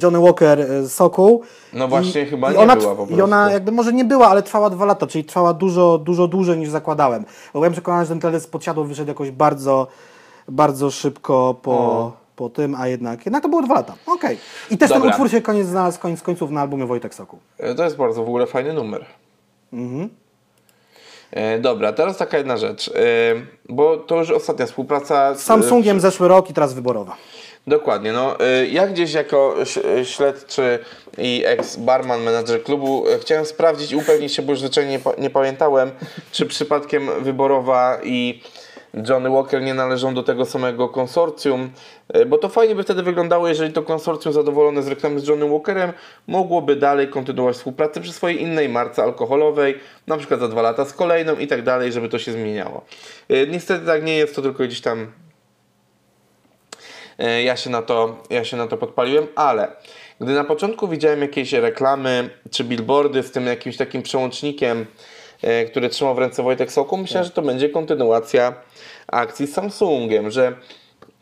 Johnny Walker e, Sokół. No właśnie, chyba i nie ona, była po I ona prostu. jakby może nie była, ale trwała dwa lata, czyli trwała dużo, dużo dłużej niż zakładałem. Bo byłem przekonany, że ten teledysk podsiadło wyszedł jakoś bardzo, bardzo szybko po, po tym, a jednak, jednak to było dwa lata. Okej. I też ten Dobra. utwór się koniec znalazł koniec końców na albumie Wojtek Sokół. Y, To jest bardzo w ogóle fajny numer. Mhm. E, Dobra, teraz taka jedna rzecz, e, bo to już ostatnia współpraca Z Samsungiem zeszły rok i teraz wyborowa. Dokładnie, no y, ja gdzieś jako śledczy i ex-barman, menadżer klubu chciałem sprawdzić i upewnić się, bo już zwyczajnie nie pamiętałem, czy przypadkiem Wyborowa i Johnny Walker nie należą do tego samego konsorcjum, y, bo to fajnie by wtedy wyglądało, jeżeli to konsorcjum zadowolone z reklamy z Johnny Walkerem mogłoby dalej kontynuować współpracę przy swojej innej marce alkoholowej, na przykład za dwa lata z kolejną i tak dalej, żeby to się zmieniało. Y, Niestety tak nie jest, to tylko gdzieś tam E, ja się na to, ja się na to podpaliłem, ale gdy na początku widziałem jakieś reklamy czy billboardy z tym jakimś takim przełącznikiem, e, który trzymał w ręce Wojtek Soku, myślałem, że to będzie kontynuacja akcji z Samsungiem, że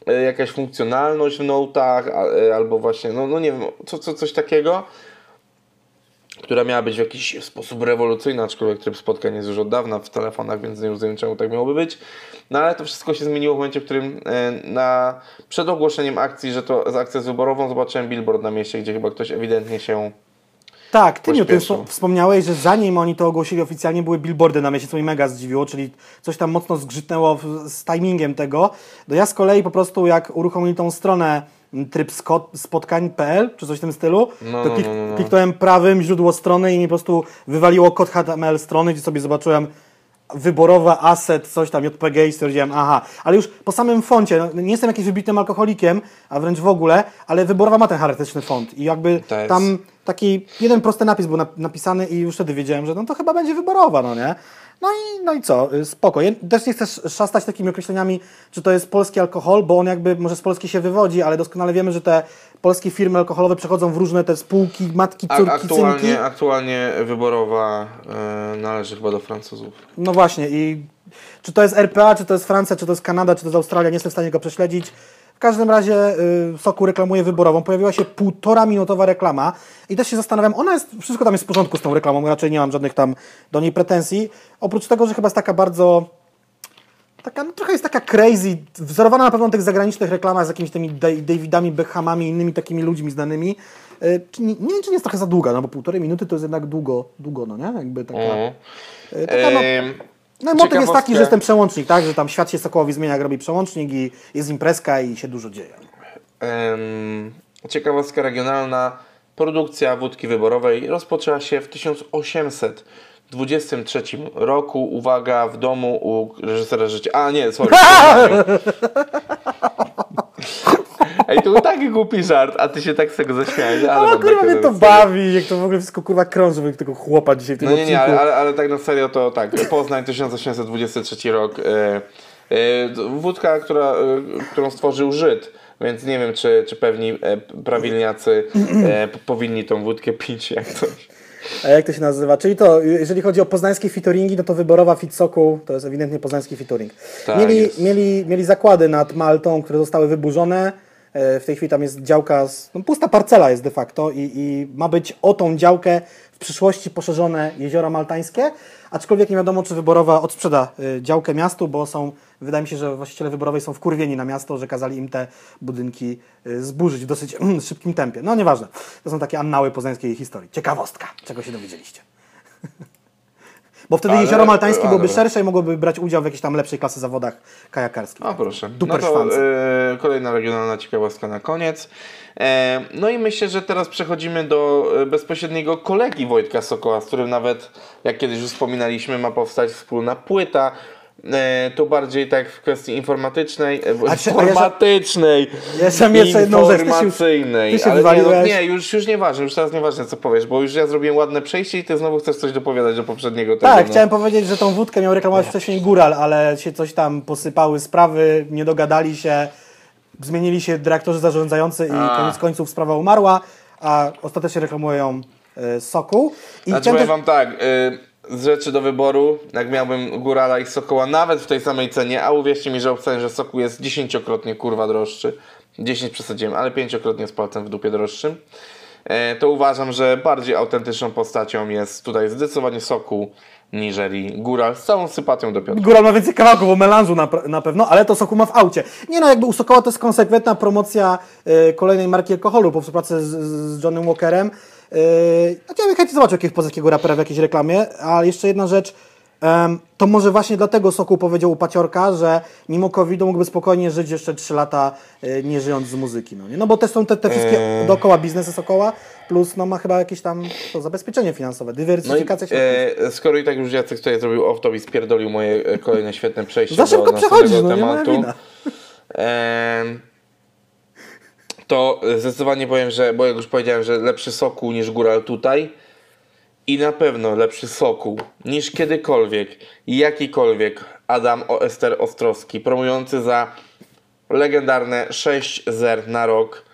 e, jakaś funkcjonalność w notach e, albo właśnie, no, no nie wiem, co, co, coś takiego, która miała być w jakiś sposób rewolucyjna, aczkolwiek tryb spotkań jest już od dawna w telefonach, więc nie rozumiem czemu tak miałoby być. No ale to wszystko się zmieniło w momencie, w którym e, na, przed ogłoszeniem akcji, że to z akcją wyborową, zobaczyłem billboard na mieście, gdzie chyba ktoś ewidentnie się... Tak, ty mi o tym wspomniałeś, że zanim oni to ogłosili oficjalnie, były billboardy na mieście, co mi mega zdziwiło, czyli coś tam mocno zgrzytnęło z timingiem tego. No ja z kolei po prostu jak uruchomili tą stronę tryb spotkań.pl, czy coś w tym stylu, No, to no, klik- no, no, no. kliknąłem prawym źródło strony i mi po prostu wywaliło kod HTML strony, gdzie sobie zobaczyłem wyborowa asset, coś tam JPG i stwierdziłem, aha, ale już po samym foncie, no, nie jestem jakimś wybitnym alkoholikiem, a wręcz w ogóle, ale wyborowa ma ten charakterystyczny font i jakby tam taki jeden prosty napis był nap- napisany i już wtedy wiedziałem, że no to chyba będzie wyborowa, no nie? No i, no i co, y, spoko. Ja też nie chcę sz- szastać takimi określeniami, czy to jest polski alkohol, bo on jakby może z Polski się wywodzi, ale doskonale wiemy, że te polskie firmy alkoholowe przechodzą w różne te spółki, matki, córki, aktualnie, aktualnie wyborowa e, należy chyba do Francuzów. No właśnie i czy to jest RPA, czy to jest Francja, czy to jest Kanada, czy to jest Australia, nie jestem w stanie go prześledzić. W każdym razie y, Soku reklamuje wyborową. Pojawiła się półtora minutowa reklama i też się zastanawiam, ona jest, wszystko tam jest w porządku z tą reklamą, raczej nie mam żadnych tam do niej pretensji. Oprócz tego, że chyba jest taka bardzo taka, no trochę jest taka crazy, wzorowana na pewno na tych zagranicznych reklamach z jakimiś tymi Da- Davidami Beckhamami i innymi takimi ludźmi znanymi. Czy nie, nie wiem, czy nie jest trochę za długa, no bo półtorej minuty to jest jednak długo, długo, no nie? Jakby taka... Y, taka no, no i motyw jest taki, że jest ten przełącznik, tak? Że tam świat się Sokołowi zmienia, jak robi przełącznik i jest imprezka i się dużo dzieje. Em, ciekawostka regionalna. Produkcja wódki wyborowej rozpoczęła się w 1823 roku. Uwaga, w domu u reżysera życia. A nie, sorry. [laughs] Ej, to był taki głupi żart, a ty się tak z tego zaśmiałeś. Ale kurwa mnie to bawi, jak to w ogóle wszystko kurwa krąży wokół tego chłopa dzisiaj w tym No nie, nie, ale, ale, ale tak na serio to tak. Poznań 1823 rok. E, e, wódka, która, e, którą stworzył Żyd. Więc nie wiem, czy, czy pewni e, prawilniacy e, powinni tą wódkę pić jak coś. A jak to się nazywa? Czyli to, jeżeli chodzi o poznańskie featuringi, no to wyborowa Fit Sokół to jest ewidentnie poznański featuring. Tak mieli, jest. mieli, mieli zakłady nad Maltą, które zostały wyburzone. E, W tej chwili tam jest działka, z, no pusta parcela jest de facto i, i ma być o tą działkę w przyszłości poszerzone jeziora maltańskie, aczkolwiek nie wiadomo, czy wyborowa odsprzeda y, działkę miastu, bo są, wydaje mi się, że właściciele wyborowej są wkurwieni na miasto, że kazali im te budynki y, zburzyć w dosyć szybkim tempie. No nieważne, to są takie annały poznańskiej historii. Ciekawostka, czego się dowiedzieliście. Bo wtedy Ale- jezioro maltańskie ale- byłoby szersze i mogłoby brać udział w jakiejś tam lepszej klasy zawodach kajakarskich. O proszę. Duper no to e, kolejna regionalna ciekawostka na koniec. E, no i myślę, że teraz przechodzimy do e, bezpośredniego kolegi Wojtka Sokoła, z którym nawet, jak kiedyś już wspominaliśmy, ma powstać wspólna płyta. E, tu bardziej tak w kwestii informatycznej, e, A czy- a ja- informatycznej, Ja sam jeszcze jedną rzecz, ty się ty się ale nie, no, nie, już, już nieważne, już teraz nieważne co powiesz, bo już ja zrobiłem ładne przejście i ty znowu chcesz coś dopowiadać do poprzedniego tego. Tak, no. chciałem powiedzieć, że tą wódkę miał reklamować wcześniej Góral, ale się coś tam posypały sprawy, nie dogadali się, zmienili się dyrektorzy zarządzający i A. koniec końców sprawa umarła, a ostatecznie reklamują y, Sokół. I Znaczy powiem wam tak, y, z rzeczy do wyboru, jak miałbym Górala i Sokoła nawet w tej samej cenie, a uwierzcie mi, że obstawiam, że Sokół jest dziesięciokrotnie kurwa droższy. 10 przesadziłem, ale pięciokrotnie z palcem w dupie droższym. E, to uważam, że bardziej autentyczną postacią jest tutaj zdecydowanie Sokół niżeli Góral z całą sympatią do Piotra. Góral ma więcej kawałków o melanżu na, na pewno, ale to Sokół ma w aucie. Nie no, jakby u Sokoła to jest konsekwentna promocja y, kolejnej marki alkoholu po współpracy z, z Johnnym Walkerem. Yy, ja bym chętnie zobaczył jakiegoś polskiego rapera w jakiejś reklamie, a jeszcze jedna rzecz, to może właśnie dlatego Sokół powiedział u Paciorka, że mimo COVID-u mógłby spokojnie żyć jeszcze 3 lata y, nie żyjąc z muzyki. No, nie? no bo też są te, te wszystkie Eee. dookoła biznesy Sokoła, plus no ma chyba jakieś tam to zabezpieczenie finansowe, No i dywersyfikacja e, skoro i tak już Jacek tutaj zrobił off-top i spierdolił moje e, kolejne świetne przejście Za szybko do przechodzisz, następnego no nie moja tematu. wina. Em, to zdecydowanie powiem, że, bo jak już powiedziałem, że lepszy Sokół niż Góral tutaj i na pewno lepszy Sokół niż kiedykolwiek jakikolwiek Adam Oester Ostrowski promujący za legendarne 6 zer na rok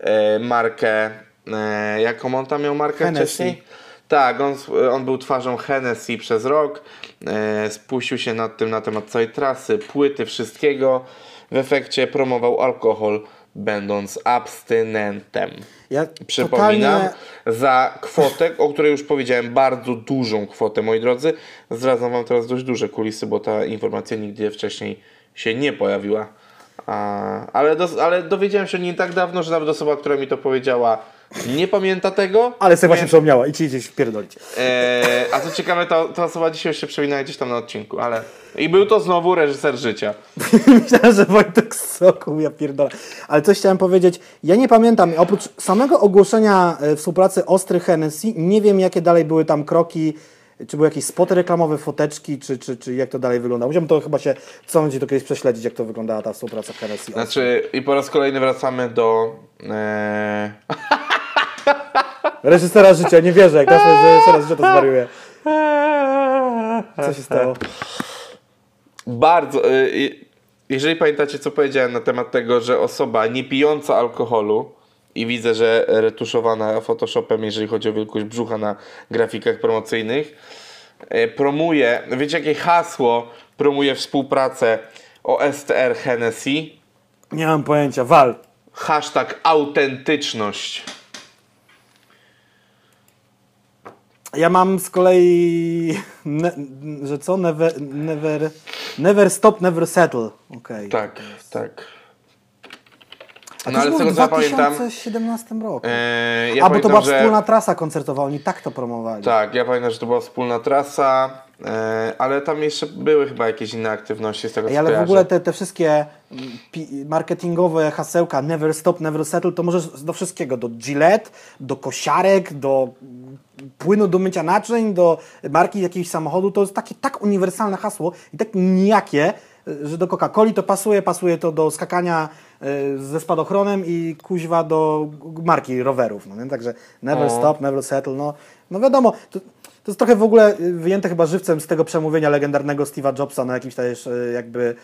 e, markę e, jaką on tam miał markę Hennessy. wcześniej? Tak, on, on był twarzą Hennessy przez rok, e, spuścił się nad tym na temat całej trasy, płyty, wszystkiego. W efekcie promował alkohol, będąc abstynentem. Ja Przypominam, totalnie- za kwotę, o której już powiedziałem, bardzo dużą kwotę, moi drodzy. Zdradzam Wam teraz dość duże kulisy, bo ta informacja nigdy wcześniej się nie pojawiła. A, ale, dos, ale dowiedziałem się nie tak dawno, że nawet osoba, która mi to powiedziała, nie pamięta tego. Ale sobie właśnie przypomniała i ci idziesz wpierdolić. E, a co ciekawe, ta, ta osoba dzisiaj się przewinęła gdzieś tam na odcinku, ale... I był to znowu reżyser życia. [laughs] Myślałem, że Wojtek Sokół, ja pierdolę. Ale coś chciałem powiedzieć. Ja nie pamiętam, oprócz samego ogłoszenia e, współpracy Ostry Hennessy, nie wiem jakie dalej były tam kroki, czy były jakieś spoty reklamowe, foteczki, czy, czy, czy jak to dalej wyglądało. Musiałbym to chyba się, co będzie to kiedyś prześledzić, jak to wyglądała ta współpraca Hennessy. Znaczy, i po raz kolejny wracamy do... E, [laughs] Reżysera życia, nie wierzę, jak powiesz, że reżysera życia to zwariuje. Co się stało? bardzo... E, i- jeżeli pamiętacie, co powiedziałem na temat tego, że osoba nie pijąca alkoholu i widzę, że retuszowana Photoshopem, jeżeli chodzi o wielkość brzucha na grafikach promocyjnych, e, promuje, wiecie jakie hasło promuje współpracę OSTR Hennessy? Nie mam pojęcia, wal. Hashtag autentyczność. Ja mam z kolei, ne, że co? Never, never, never stop, never settle. Okej. Tak, tak. A No, ale z tego w co ja pamiętam, 2017 roku. e, ja A, bo to była że... wspólna trasa koncertowa, oni tak to promowali. Tak, ja pamiętam, że to była wspólna trasa, e, ale tam jeszcze były chyba jakieś inne aktywności z tego co Ej, ale w ogóle te, te wszystkie marketingowe hasełka never stop, never settle, to możesz do wszystkiego, do Gillette, do kosiarek, do płynu do mycia naczyń, do marki jakiegoś samochodu, to jest takie tak uniwersalne hasło i tak nijakie, że do Coca-Coli to pasuje, pasuje to do skakania y, ze spadochronem i kuźwa do marki rowerów, no nie? Także never O. stop, never settle, no, no wiadomo, to, to jest trochę w ogóle y, wyjęte chyba żywcem z tego przemówienia legendarnego Steve'a Jobsa na jakimś też y, jakby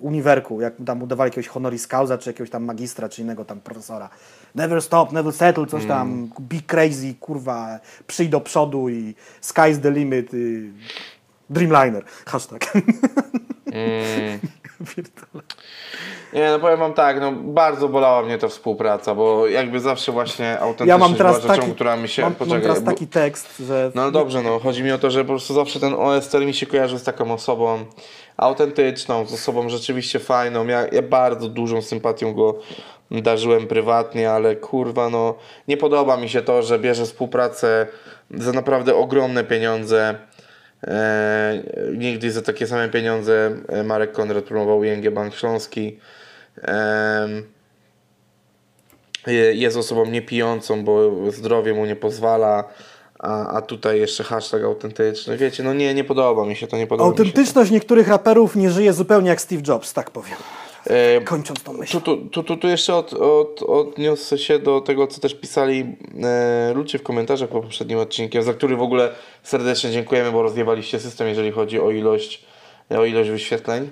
uniwerku, jak tam udawali jakiegoś honoris causa, czy jakiegoś tam magistra, czy innego tam profesora. Never stop, never settle, coś tam, be crazy, kurwa, przyjdź do przodu i sky's the limit, y, Dreamliner, hashtag. Mm. [laughs] Nie, no powiem wam tak, no bardzo bolała mnie ta współpraca, bo jakby zawsze właśnie autentyczność ja mam teraz była rzeczą, taki, która mi się... mam, mam poczekaj, teraz bo- taki tekst, że No dobrze, no chodzi mi o to, że po prostu zawsze ten OSTR mi się kojarzy z taką osobą autentyczną, z osobą rzeczywiście fajną. Ja, ja bardzo dużą sympatią go darzyłem prywatnie, ale kurwa no nie podoba mi się to, że bierze współpracę za naprawdę ogromne pieniądze. E, nigdy za takie same pieniądze e, Marek Konrad promował ING Bank Śląski. Je- jest osobą niepijącą, bo zdrowie mu nie pozwala, a, a tutaj jeszcze hashtag autentyczny. Wiecie, no nie, nie podoba mi się to, nie podoba mi się. autentyczność niektórych raperów nie żyje zupełnie jak Steve Jobs, tak powiem. E, Kończąc tą myśl. Tu, tu, tu, tu, jeszcze od, od, odniosę się do tego, co też pisali e, ludzie w komentarzach po poprzednim odcinkiem, za który w ogóle serdecznie dziękujemy, bo rozjewaliście system, jeżeli chodzi o ilość, o ilość wyświetleń.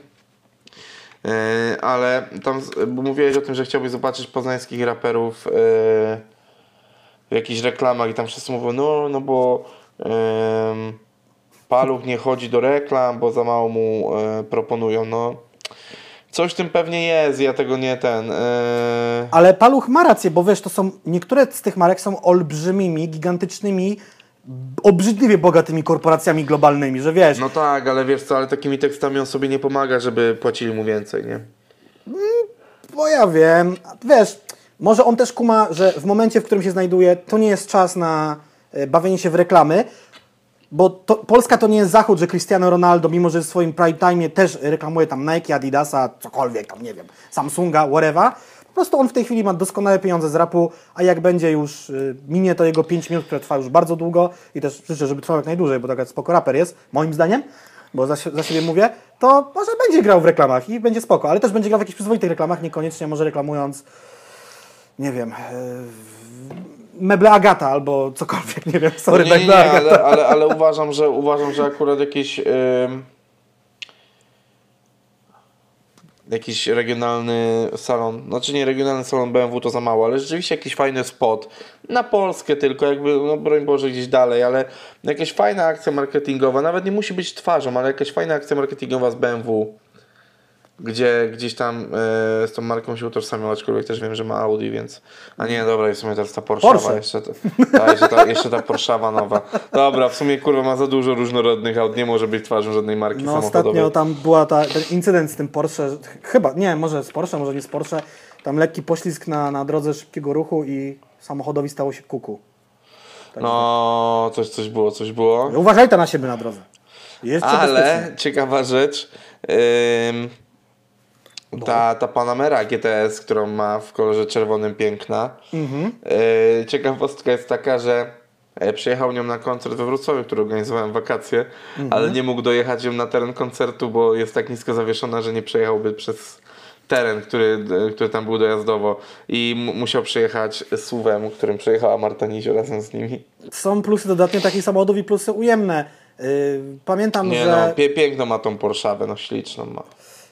E, ale tam bo mówiłeś o tym, że chciałbyś zobaczyć poznańskich raperów e, w jakichś reklamach i tam wszyscy mówią, no, no bo em, Paluch nie chodzi do reklam, bo za mało mu e, proponują, no. Coś w tym pewnie jest, ja tego nie ten. e, Ale Paluch ma rację, bo wiesz, to są, niektóre z tych marek są olbrzymimi, gigantycznymi, obrzydliwie bogatymi korporacjami globalnymi, że wiesz, No tak, ale wiesz co, ale takimi tekstami on sobie nie pomaga, żeby płacili mu więcej, nie? bo ja wiem, wiesz, może on też kuma, że w momencie, w którym się znajduje, to nie jest czas na e, bawienie się w reklamy, bo to, Polska to nie jest zachód, że Cristiano Ronaldo, mimo że w swoim prime time też reklamuje tam Nike, Adidasa, cokolwiek tam, nie wiem, Samsunga, whatever, po prostu on w tej chwili ma doskonałe pieniądze z rapu, a jak będzie już, y, minie to jego 5 minut, które trwa już bardzo długo i też życzę, żeby trwało jak najdłużej, bo taka spoko raper jest, moim zdaniem, bo za, za siebie mówię, to może będzie grał w reklamach i będzie spoko, ale też będzie grał w jakichś przyzwoitych reklamach, niekoniecznie może reklamując, nie wiem, yy, meble Agata albo cokolwiek, nie wiem, sorry, nie, nie, nie, ale, ale, ale uważam, że uważam, że akurat jakiś ym, jakiś regionalny salon, znaczy nie regionalny salon BMW to za mało, ale rzeczywiście jakiś fajny spot. Na Polskę tylko, jakby, no broń Boże gdzieś dalej, ale jakaś fajna akcja marketingowa, nawet nie musi być twarzą, ale jakaś fajna akcja marketingowa z BMW, gdzie gdzieś tam e, z tą marką się utożsamiał, aczkolwiek też wiem, że ma Audi, więc... A nie, dobra, jest w sumie teraz ta Porsche. Porsche. Jeszcze, ta, ta, jeszcze, ta, jeszcze ta Porszawa nowa. Dobra, w sumie kurwa ma za dużo różnorodnych aut, nie może być twarzą żadnej marki No samochodowej. ostatnio tam była ta, ten incydent z tym Porsche, chyba, nie, może z Porsche, może nie z Porsche, tam lekki poślizg na, na drodze szybkiego ruchu i samochodowi stało się kuku. No, coś, coś było, coś było. Uważajcie na siebie na drodze. Jeszcze Ale ciekawa rzecz. Ym, ta, ta Panamera GTS, którą ma w kolorze czerwonym piękna. Mhm. Yy, ciekawostka jest taka, że e, przyjechał nią na koncert we Wrocławiu, który organizowałem wakacje, Mhm. ale nie mógł dojechać ją na teren koncertu, bo jest tak nisko zawieszona, że nie przejechałby przez teren, który, który tam był dojazdowo i mu- musiał przyjechać suwem, którym przejechała Marta Nizio razem z nimi. Są plusy dodatnie takich samochodów i plusy ujemne. Yy, pamiętam, Nie że no, pie, piękną ma tą Porszawę, no śliczną ma.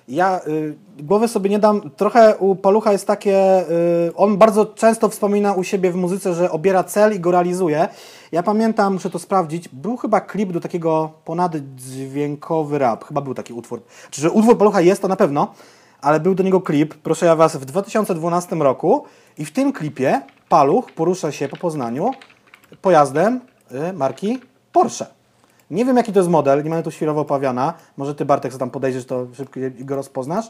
Ja y, głowy sobie nie dam. Trochę u Palucha jest takie. Y, on bardzo często wspomina u siebie w muzyce, że obiera cel i go realizuje. Ja pamiętam, muszę to sprawdzić. Był chyba klip do takiego ponaddźwiękowy rap. Chyba był taki utwór. Czy że utwór Palucha jest to na pewno, ale był do niego klip, proszę ja was, w 2012 roku. I w tym klipie Paluch porusza się po Poznaniu pojazdem y, marki Porsche. Nie wiem, jaki to jest model, nie mamy tu świrowo opawiana. Może ty, Bartek, co tam podejdziesz, to szybko go rozpoznasz.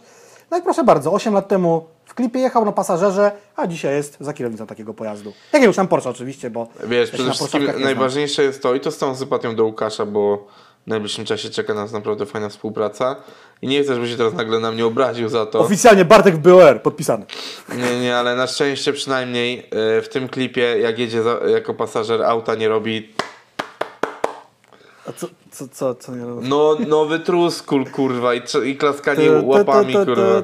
No i proszę bardzo, 8 lat temu w klipie jechał na pasażerze, a dzisiaj jest za kierownicą takiego pojazdu. Jakiegoś tam Porsche oczywiście, bo Wiesz, ja przede wszystkim najważniejsze jest to, i to z tą sympatią do Łukasza, bo w najbliższym czasie czeka nas naprawdę fajna współpraca. I nie chcę, żeby się teraz nagle na mnie obraził za to. Oficjalnie Bartek w BOR podpisany. Nie, nie, ale na szczęście przynajmniej e, w tym klipie, jak jedzie za, jako pasażer auta, nie robi A co, co, co, co nie robię? no, nowy truskul, kurwa, i, i klaskanie łapami, kurwa.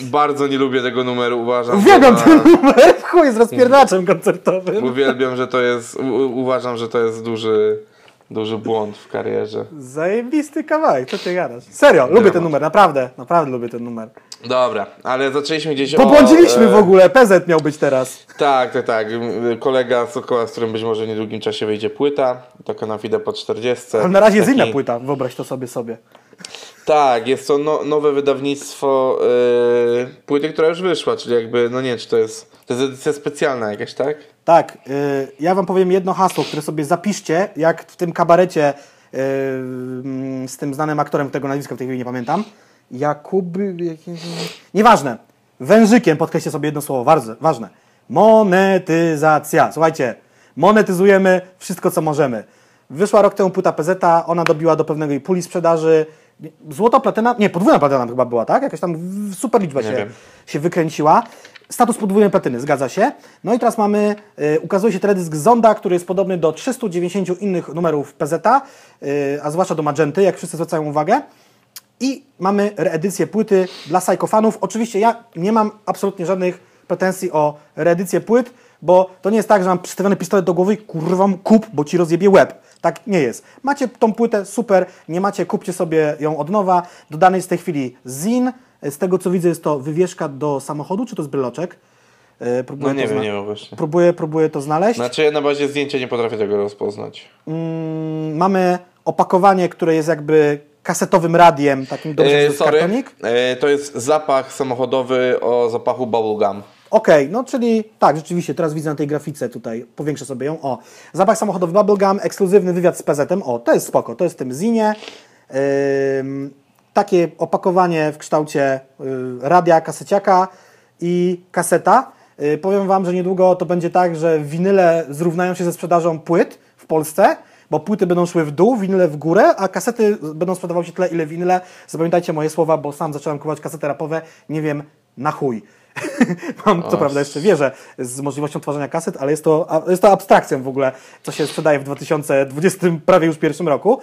Bardzo nie lubię tego numeru, uważam. Uwielbiam ten numer, chuj z rozpierdaczem koncertowym. Uwielbiam, że to jest, uważam, że to jest duży, duży błąd w karierze. Zajebisty kawałek, co ty gadasz? Serio, lubię ten numer, naprawdę, naprawdę lubię ten numer. Dobra, ale zaczęliśmy gdzieś o... Pobłądziliśmy e, w ogóle, PZ miał być teraz. Tak, tak, tak. Kolega Sokoła, z którym być może w niedługim czasie wyjdzie płyta, taka na po 40. Ale na razie jest Taki- inna płyta, wyobraź to sobie sobie. Tak, jest to no, nowe wydawnictwo yy, płyty, która już wyszła, czyli jakby, no nie wiem, czy to jest, to jest edycja specjalna jakaś, tak? Tak, y, ja wam powiem jedno hasło, które sobie zapiszcie, jak w tym kabarecie y, mm, z tym znanym aktorem, którego nazwiska w tej chwili nie pamiętam. Jakuby... jakieś- Nieważne. Wężykiem, podkreślcie sobie jedno słowo, ważne. Monetyzacja. Słuchajcie, monetyzujemy wszystko, co możemy. Wyszła rok temu płyta PZ, ona dobiła do pewnej puli sprzedaży. Złota platyna, nie, podwójna platyna chyba była, tak? Jakaś tam super liczba Nie się, wiem. się wykręciła. Status podwójnej platyny, zgadza się. No i teraz mamy, y, ukazuje się teledysk Zonda, który jest podobny do 390 innych numerów PZ, y, a zwłaszcza do Magenty, jak wszyscy zwracają uwagę. I mamy reedycję płyty dla psychofanów. Oczywiście ja nie mam absolutnie żadnych pretensji o reedycję płyt, bo to nie jest tak, że mam przystawiony pistolet do głowy i kurwa kup, bo ci rozjebie łeb. Tak nie jest. Macie tą płytę, super, nie macie, kupcie sobie ją od nowa. Dodany jest w tej chwili zin. Z tego co widzę jest to wywieszka do samochodu, czy to jest bryloczek? E, Próbuję No nie wiem, nie wiem właśnie. Próbuję, próbuję to znaleźć. Znaczy ja na bazie zdjęcia nie potrafię tego rozpoznać. Mm, mamy opakowanie, które jest jakby kasetowym radiem, takim dobrze, jest sorry, kartonik. e, to jest zapach samochodowy o zapachu bubblegum. Okej, no czyli tak, rzeczywiście, teraz widzę na tej grafice tutaj, powiększę sobie ją, o, zapach samochodowy Bubblegum, ekskluzywny wywiad z PZ-em, o, to jest spoko, to jest w tym zinie, Ym, takie opakowanie w kształcie y, radia, kaseciaka i kaseta. Y, powiem Wam, że niedługo to będzie tak, że winyle zrównają się ze sprzedażą płyt w Polsce, bo płyty będą szły w dół, winyle w górę, a kasety będą sprzedawały się tyle, ile winyle. Zapamiętajcie moje słowa, bo sam zacząłem kupować kasety rapowe, nie wiem, na chuj. [laughs] Mam co prawda jeszcze wierzę z możliwością tworzenia kaset, ale jest to, jest to abstrakcją w ogóle, co się sprzedaje w 2020 [laughs] prawie już pierwszym roku.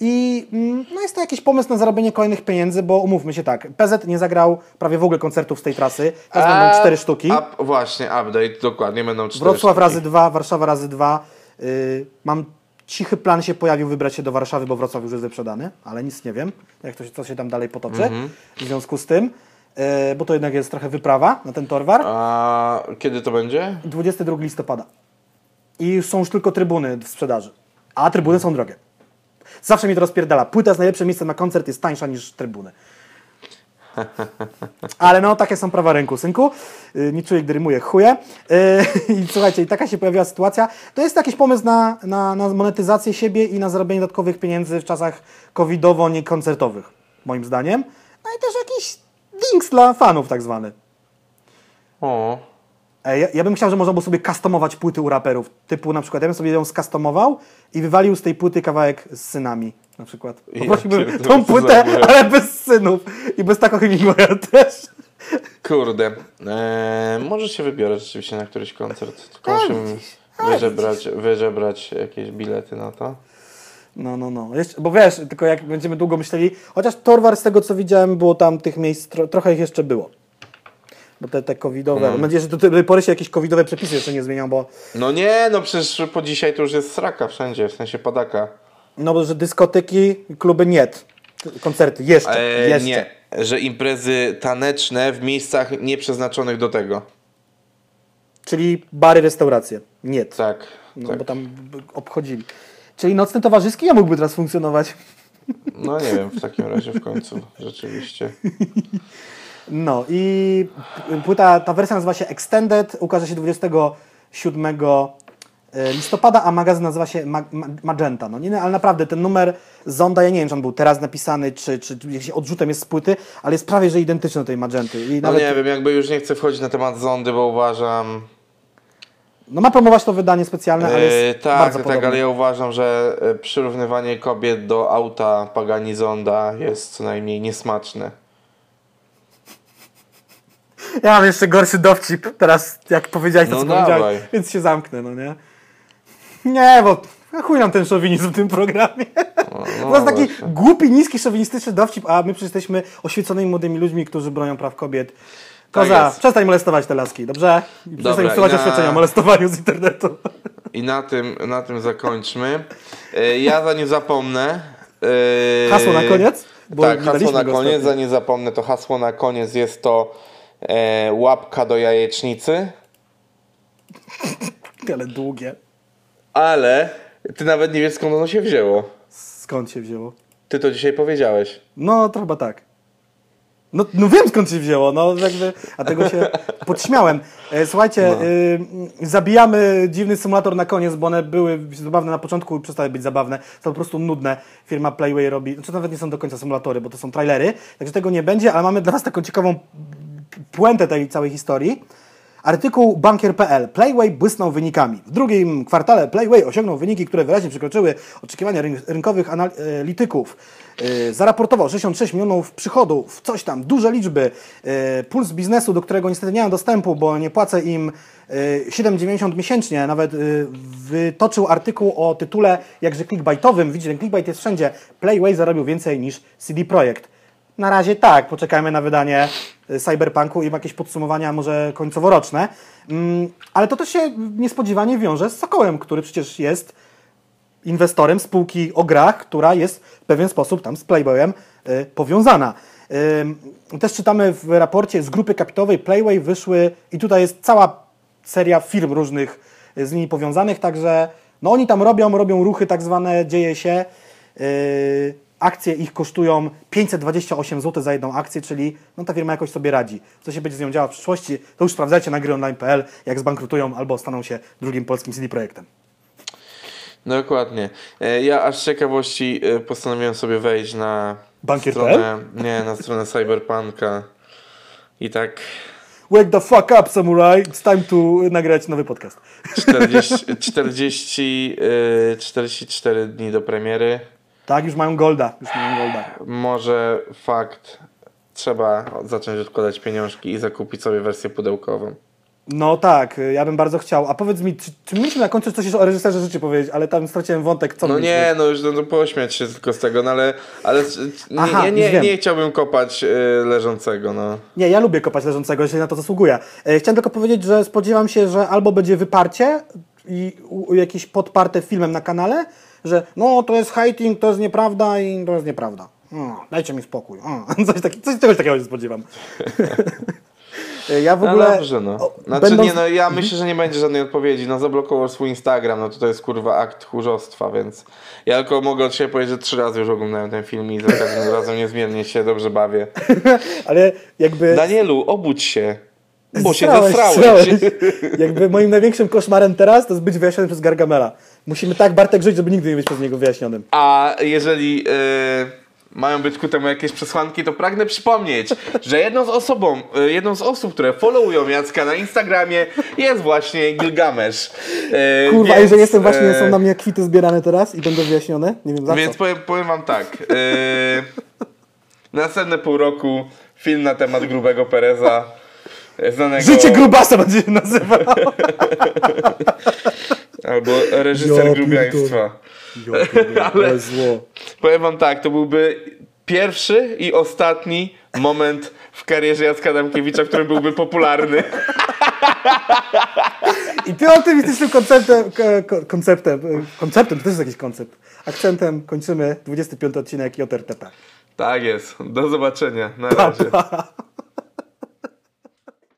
I mm, no jest to jakiś pomysł na zarobienie kolejnych pieniędzy, bo umówmy się tak, PZ nie zagrał prawie w ogóle koncertów z tej trasy, teraz będą cztery sztuki. Up, właśnie, update, dokładnie, będą cztery Wrocław sztuki. razy dwa, Warszawa razy dwa. Yy, mam cichy plan się pojawił wybrać się do Warszawy, bo Wrocław już jest wyprzedany, ale nic nie wiem, jak to się, co się tam dalej potoczy Mhm. w związku z tym, yy, bo to jednak jest trochę wyprawa na ten torwar. A kiedy to będzie? 22 listopada. I są już tylko trybuny w sprzedaży. A trybuny są drogie. Zawsze mi to rozpierdala. Płyta jest najlepsze miejsce na koncert, jest tańsza niż trybuny. [laughs] Ale no, takie są prawa rynku, synku. Nie czuję, gdy rymuję chuje. Yy, [laughs] I słuchajcie, i taka się pojawiła sytuacja. To jest jakiś pomysł na, na, na monetyzację siebie i na zarobienie dodatkowych pieniędzy w czasach covidowo-niekoncertowych, moim zdaniem. No i też jakiś dings dla fanów tak zwany. O, Ja, ja bym chciał, że można było sobie customować płyty u raperów. Typu na przykład, ja bym sobie ją skustomował i wywalił z tej płyty kawałek z synami. Na przykład. Ja Poprosiłbym pierdolę, tą [laughs] płytę, ale bez synów. I bez takiego Hemingwaya [laughs] też. kurde. Eee, może się wybiorę rzeczywiście na któryś koncert. Tylko A, musimy a, wyżebrać, wyżebrać jakieś bilety na to. No, no, no. Jeszcze, bo wiesz, tylko jak będziemy długo myśleli, chociaż Torwar z tego co widziałem, było tam tych miejsc, tro, trochę ich jeszcze było. Bo te, te covidowe, mam nadzieję, że do tej pory się jakieś covidowe przepisy jeszcze nie zmienią, bo No nie, no przecież po dzisiaj to już jest sraka wszędzie, w sensie padaka. No że dyskoteki, kluby nie. Koncerty jeszcze, Eee, jeszcze. nie, że imprezy taneczne w miejscach nieprzeznaczonych do tego. Czyli bary, restauracje. Nie. Tak, No tak. bo tam obchodzili. Czyli nocny towarzyski ja mógłby teraz funkcjonować. No nie wiem, w takim razie w końcu, rzeczywiście. No i płyta, ta wersja nazywa się Extended, ukaże się 27 e, e, listopada, a magazyn nazywa się Ma- Ma- Magenta. No nie, no, ale naprawdę ten numer Zonda, ja nie wiem, czy on był teraz napisany, czy, czy jakimś odrzutem jest z płyty, ale jest prawie, że identyczny do tej Magenty. I No nawet, nie wiem, jakby już nie chcę wchodzić na temat zondy, bo uważam... no ma promować to wydanie specjalne, ale jest Yy, tak, bardzo tak, podobne. ale ja uważam, że e, przyrównywanie kobiet do auta Pagani Zonda jest co najmniej niesmaczne. Ja mam jeszcze gorszy dowcip teraz, jak powiedziałeś to, No co dawaj. powiedziałeś, więc się zamknę, no nie? Nie, bo chuj nam ten szowinizm w tym programie. [laughs] No, to jest taki właśnie. głupi, niski, szowinistyczny dowcip, a my przecież jesteśmy oświeconymi młodymi ludźmi, którzy bronią praw kobiet. Koza, Tak przestań molestować te laski, dobrze? I przestań Dobra, usuwać na- oświadczenia o molestowaniu z internetu. I na tym, na tym zakończmy. E, Ja za nie zapomnę. e, Hasło na koniec? Bo tak, hasło na koniec, ostatnio. za nie zapomnę, to hasło na koniec jest to e, łapka do jajecznicy, [laughs] Ale długie. Ale ty nawet nie wiesz skąd ono się wzięło. Skąd się wzięło? Ty to dzisiaj powiedziałeś. No, to chyba tak. No, no wiem skąd się wzięło, no jakby, a tego się [laughs] podśmiałem. E, słuchajcie, No. y, zabijamy dziwny symulator na koniec, bo one były zabawne na początku i przestały być zabawne. Są po prostu nudne. Firma Playway robi, znaczy nawet nie są do końca symulatory, bo to są trailery, także tego nie będzie, ale mamy dla Was taką ciekawą puentę tej całej historii. Artykuł bankier.pl. Playway błysnął wynikami. W drugim kwartale Playway osiągnął wyniki, które wyraźnie przekroczyły oczekiwania ryn- rynkowych analityków. Yy, zaraportował 66 milionów przychodów, coś tam, duże liczby. Yy, puls biznesu, do którego niestety nie mam dostępu, bo nie płacę im yy, 7,90 miesięcznie. Nawet wytoczył artykuł o tytule jakże clickbaitowym. Widzicie, ten clickbait jest wszędzie. Playway zarobił więcej niż CD Projekt. Na razie tak, poczekajmy na wydanie y, Cyberpunku i jakieś podsumowania może końcoworoczne. Mm, Ale to też się niespodziewanie wiąże z Sokołem, który przecież jest inwestorem spółki o grach, która jest w pewien sposób tam z Playboyem y, powiązana. Ym, Też czytamy w raporcie z grupy kapitałowej Playway wyszły i tutaj jest cała seria firm różnych y, z nimi powiązanych, także no oni tam robią, robią ruchy tak zwane, dzieje się. Akcje ich kosztują 528 zł za jedną akcję, czyli no ta firma jakoś sobie radzi. Co się będzie z nią działo w przyszłości, to już sprawdzajcie na gryonline.pl, jak zbankrutują albo staną się drugim polskim CD Projektem. Dokładnie. E, Ja aż z ciekawości e, postanowiłem sobie wejść na Bankier.pl? stronę, nie, na stronę Cyberpunka i tak Wake the fuck up, samurai! It's time to nagrać nowy podcast. 40, 40, [laughs] e, 44 dni do premiery. Tak, już mają golda, już mają golda. Może fakt, trzeba zacząć odkładać pieniążki i zakupić sobie wersję pudełkową. No tak, ja bym bardzo chciał. A powiedz mi, czy, czy mieliśmy na końcu coś o reżyserze życie powiedzieć, ale tam straciłem wątek, co No nie, no już no, pośmiać się tylko z tego, no ale, ale nie, Aha, nie, nie, nie chciałbym kopać e, leżącego, no. Nie, ja lubię kopać leżącego, jeśli na to zasługuje. E, Chciałem tylko powiedzieć, że spodziewam się, że albo będzie wyparcie i u, u jakieś podparte filmem na kanale, że no to jest hating, to jest nieprawda i to jest nieprawda. No, dajcie mi spokój. O, [laughs] coś, taki, coś czegoś takiego się spodziewam. [laughs] Ja w ogóle... No dobrze, no. Znaczy będąc- nie, no ja myślę, że nie będzie żadnej odpowiedzi. No zablokował swój Instagram, no to jest kurwa akt tchórzostwa, więc ja tylko mogę od siebie powiedzieć, że trzy razy już oglądałem ten film i za każdym [laughs] razem niezmiernie się dobrze bawię. Ale jakby... Danielu, obudź się, bo się zesrałeś. Jakby moim największym koszmarem teraz to jest być wyjaśnionym przez Gargamela. Musimy tak Bartek żyć, żeby nigdy nie być przez niego wyjaśnionym. A jeżeli e, mają być ku temu jakieś przesłanki, to pragnę przypomnieć, [laughs] że jedną z, osobą, e, jedną z osób, które followują Jacka na Instagramie jest właśnie Gilgamesz. E, Kurwa, więc, jeżeli jestem właśnie, są na mnie kwity zbierane teraz i będą wyjaśnione, nie wiem za Więc co. powiem, powiem wam tak. Yy, [laughs] następne pół roku film na temat grubego Pereza. Znanego, Życie grubasa będzie się nazywał. [laughs] Albo reżyser grubiaństwa. Jo, pierdolę, [laughs] ale zło. Powiem wam tak, to byłby pierwszy i ostatni moment w karierze Jacka Adamkiewicza, w którym byłby popularny. [laughs] I tym optymistycznym konceptem, ko- ko- konceptem, konceptem, to też jest jakiś koncept, akcentem kończymy 25 odcinek JRTP. Tak jest. Do zobaczenia. Na razie. Pa.